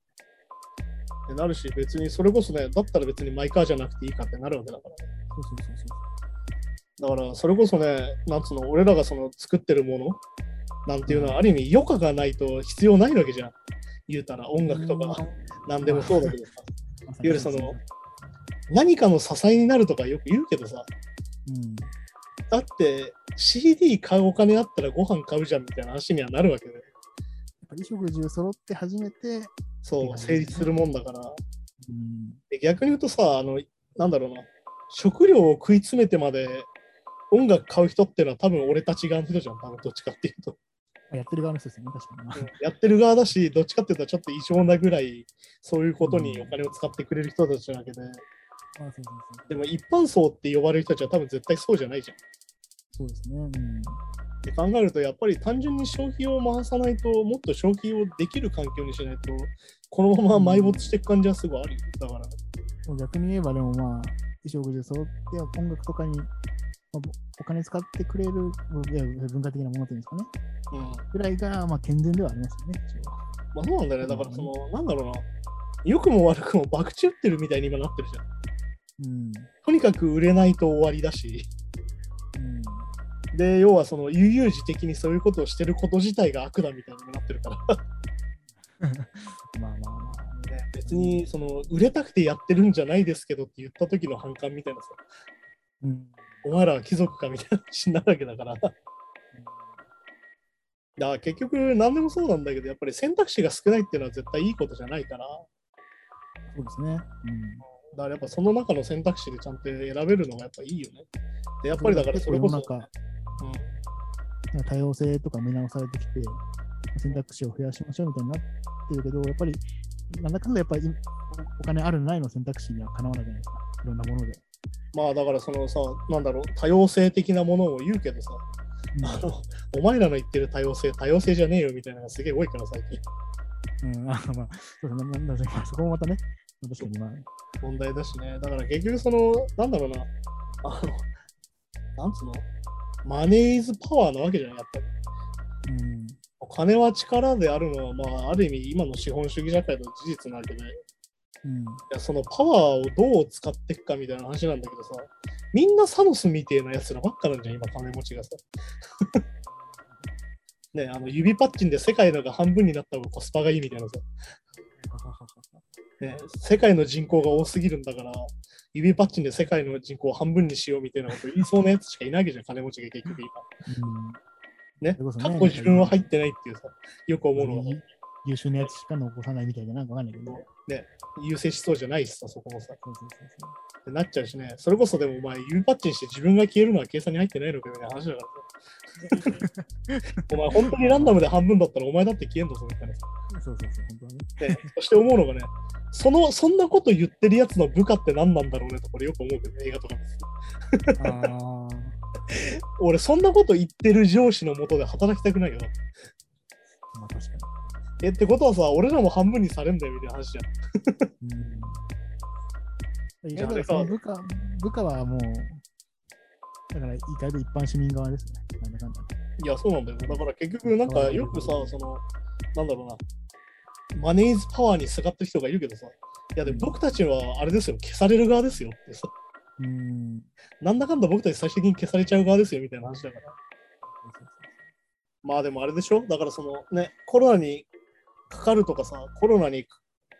でなるし、別にそれこそね、だったら別にマイカーじゃなくていいかってなるわけだから。そうそうそうそう。だから、それこそね、なんつうの、俺らがその作ってるものなんていうのは、ある意味余暇がないと必要ないわけじゃん。言うたら、音楽とか、なんでもそうだけどさ。いわゆるその何かの支えになるとかよく言うけどさ、うん、だって CD 買うお金あったらご飯買うじゃんみたいな話にはなるわけで、やっぱり衣食住揃って初めて、そう、成立するもんだから。うん、で逆に言うとさ、あの、なんだろうな、食料を食い詰めてまで音楽買う人っていうのは多分俺たち側の人じゃん、多分どっちかっていうと。やってる側の人ですよね、確かに。やってる側だし、どっちかっていうとちょっと異常なぐらい、そういうことにお金を使ってくれる人たちなわけで、でも一般層って呼ばれる人たちは多分絶対そうじゃないじゃん。そうですね。うんって考えると、やっぱり単純に消費を回さないと、もっと消費をできる環境にしないと、このまま埋没していく感じはすごいあるよ。だから、逆に言えば、でもまあ、衣食住揃って音楽とかに、まあ、ぼお金使ってくれる文化的なものっていうんですかね。うん。ぐらいが、まあ、健全ではありますよね。まあそうなんだよね。だから、その、なんだろうな。良くも悪くも博打打ってるみたいに今なってるじゃん。うん。とにかく売れないと終わりだし、うんで、要はその、悠々自適にそういうことをしてること自体が悪だみたいにもなってるから、*laughs* まあまあまあ。ね、別に、その、売れたくてやってるんじゃないですけどって言った時の反感みたいなさ、うん。お前らは貴族かみたいな話になるわけだから。だから結局何でもそうなんだけど、やっぱり選択肢が少ないっていうのは絶対いいことじゃないから、そうですね。だからやっぱその中の選択肢でちゃんと選べるのがやっぱいいよね。で、やっぱりだからそれこそ、なんか、うん多様性とか見直されてきて、選択肢を増やしましょうみたいになってるけど、やっぱり、なんだかんだやっぱりお金あるないの選択肢にはかなわないじゃないですか？いろんなもので。まあだからそのさ、なんだろう、多様性的なものを言うけどさ、うん。あの、お前らの言ってる多様性、多様性じゃねえよみたいなのがすげえ多いから最近。うん、あまあ、そまあ *laughs* そこもまたね、確かにまあ、問題だしね。だから結局その、なんだろうな、あの、なんつうの、マネーイズパワーなわけじゃん、やっぱり。うん、お金は力であるのは、まあ、ある意味今の資本主義社会の事実なわけで、いうん、やそのパワーをどう使っていくかみたいな話なんだけどさ、みんなサノスみてえなやつらばっかなんじゃん、今金持ちがさ。*laughs* ねあの指パッチンで世界のが半分になった方がコスパがいいみたいなさ、ね、世界の人口が多すぎるんだから、指パッチンで世界の人口を半分にしようみたいなこと言いそうなやつしかいないわけじゃん、金持ちが結局今。うん。ね、過去自分は入ってないっていうさ、よく思うのが、優優秀なやつしか残さないみたいな、なんかわかんないけど。ね、優勢しそうじゃないしさ、そこもさ。そうそうそうそう。ってなっちゃうしね、それこそでもお前、指パッチンして自分が消えるのは計算に入ってないのかみたいな話だからさ。*laughs* お前、本当にランダムで半分だったらお前だって消えんのぞみたいなさ。そうそうそう、本当はね。でそして思うのがね、その、そんなこと言ってるやつの部下って何なんだろうねと、これよく思うけど、映画とか *laughs* 俺、そんなこと言ってる上司のもとで働きたくないよな。まあ確かえ、ってことはさ、俺らも半分にされんだよみたいな話じゃん。に。うん。いいややだから部下部下はもう、だから意外と一般市民側ですね。なんだかんだ。いや、そうなんだよ。だから結局、なんかよくさ、その、なんだろうな、マネーズパワーにすがってる人がいるけどさ、いや、でも僕たちはあれですよ、消される側ですよってさ、うん。なんだかんだ僕たち最終的に消されちゃう側ですよみたいな話だから。まあでもあれでしょだからそのね、コロナにかかるとかさ、コロナに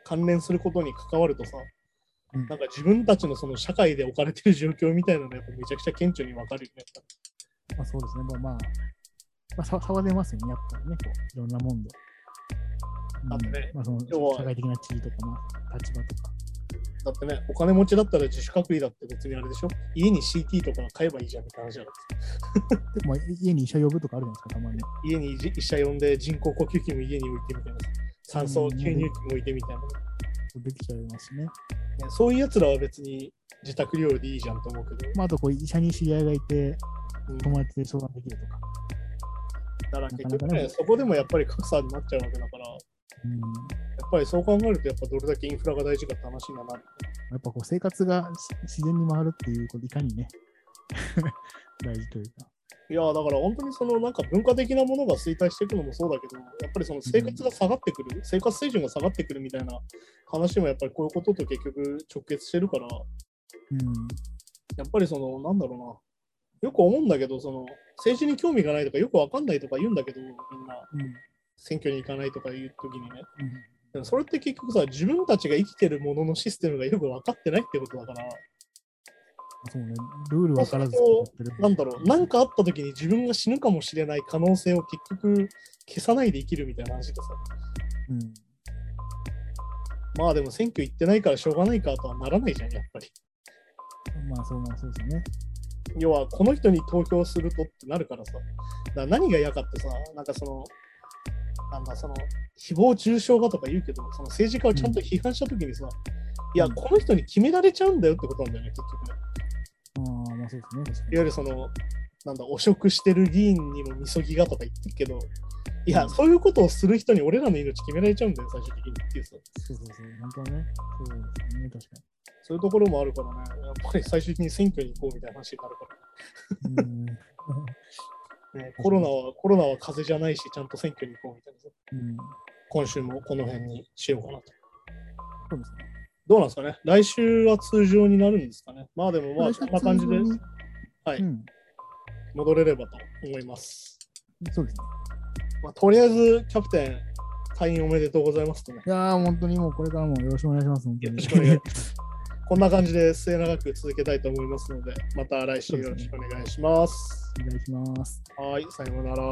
関連することに関わるとさ、うんなんか自分たちのその社会で置かれてる状況みたいなのがめちゃくちゃ顕著にわかるよね。やっぱまあそうですね。まあまあ、まあ、差差は出ますよね、やっぱりね、こういろんなもんで。だってねうんまあ、その社会的な地位とか、まあ、立場とか。だってね、お金持ちだったら自主隔離だって別にあれでしょ？家に CT とか買えばいいじゃんみたいな話だからでもまあ家に医者呼ぶとかあるじゃないですか、たまに。家に医者呼んで人工呼吸器も家に置いてみたいな。酸素吸入器も置いてみたいな。できちゃいますしね。ねそういうやつらは別に自宅療養でいいじゃんと思うけど、まあ、あとこう医者に知り合いがいて、うん友達で相談できるとか。だから結局ね、なかなかねそこでもやっぱり格差になっちゃうわけだから、うんぱりそう考えると、やっぱどれだけインフラが大事かって話にはなる。やっぱこう生活がし自然に回るっていうこといかにね *laughs* 大事というか。いやーだから本当にそのなんか文化的なものが衰退していくのもそうだけど、やっぱりその生活が下がってくる、生活水準が下がってくるみたいな話もやっぱりこういうことと結局直結してるから、うん。やっぱりそのなんだろうな、よく思うんだけど、その政治に興味がないとかよくわかんないとか言うんだけど、みんなうん。選挙に行かないとか言うときにね、うんでもそれって結局さ、自分たちが生きてるもののシステムがよく分かってないってことだから、そうね、ルール分からず。なんだろう、なんかあった時に自分が死ぬかもしれない可能性を結局消さないで生きるみたいな話でさ、うん。まあでも選挙行ってないからしょうがないかとはならないじゃん、やっぱり。まあそう、まあそうですよね。要は、この人に投票するとってなるからさ、だから何が嫌かってさ、なんかその、なんだ、その、誹謗中傷がとか言うけど、その政治家をちゃんと批判した時にさ、いや、うんこの人に決められちゃうんだよってことなんだよね、結局ね。ああ、まあそうですね。いわゆるその、なんだ、汚職してる議員にもみそぎがとか言ってるけど、いや、うんそういうことをする人に俺らの命決められちゃうんだよ、最終的にっていうさ。そうそうそう。本当はね。そうですね。確かそういうところもあるからね、やっぱり最終的に選挙に行こうみたいな話になるかに。うん。ら、ね、コロナは、コロナは風邪じゃないし、ちゃんと選挙に行こうみたいなさ。うん。今週もこの辺にしようかなと。そうですね。どうなんですかね？来週は通常になるんですかね？まあでもまあ、来週こんな感じではいうん。戻れればと思います。そうですね。まあ、とりあえず、キャプテン、退院おめでとうございますとね。いやー、本当にもうこれからもよろしくお願いします。本当によろしくお願いします。こんな感じで末永く続けたいと思いますので、また来週よろしくお願いします。お願いします。はい、さようなら。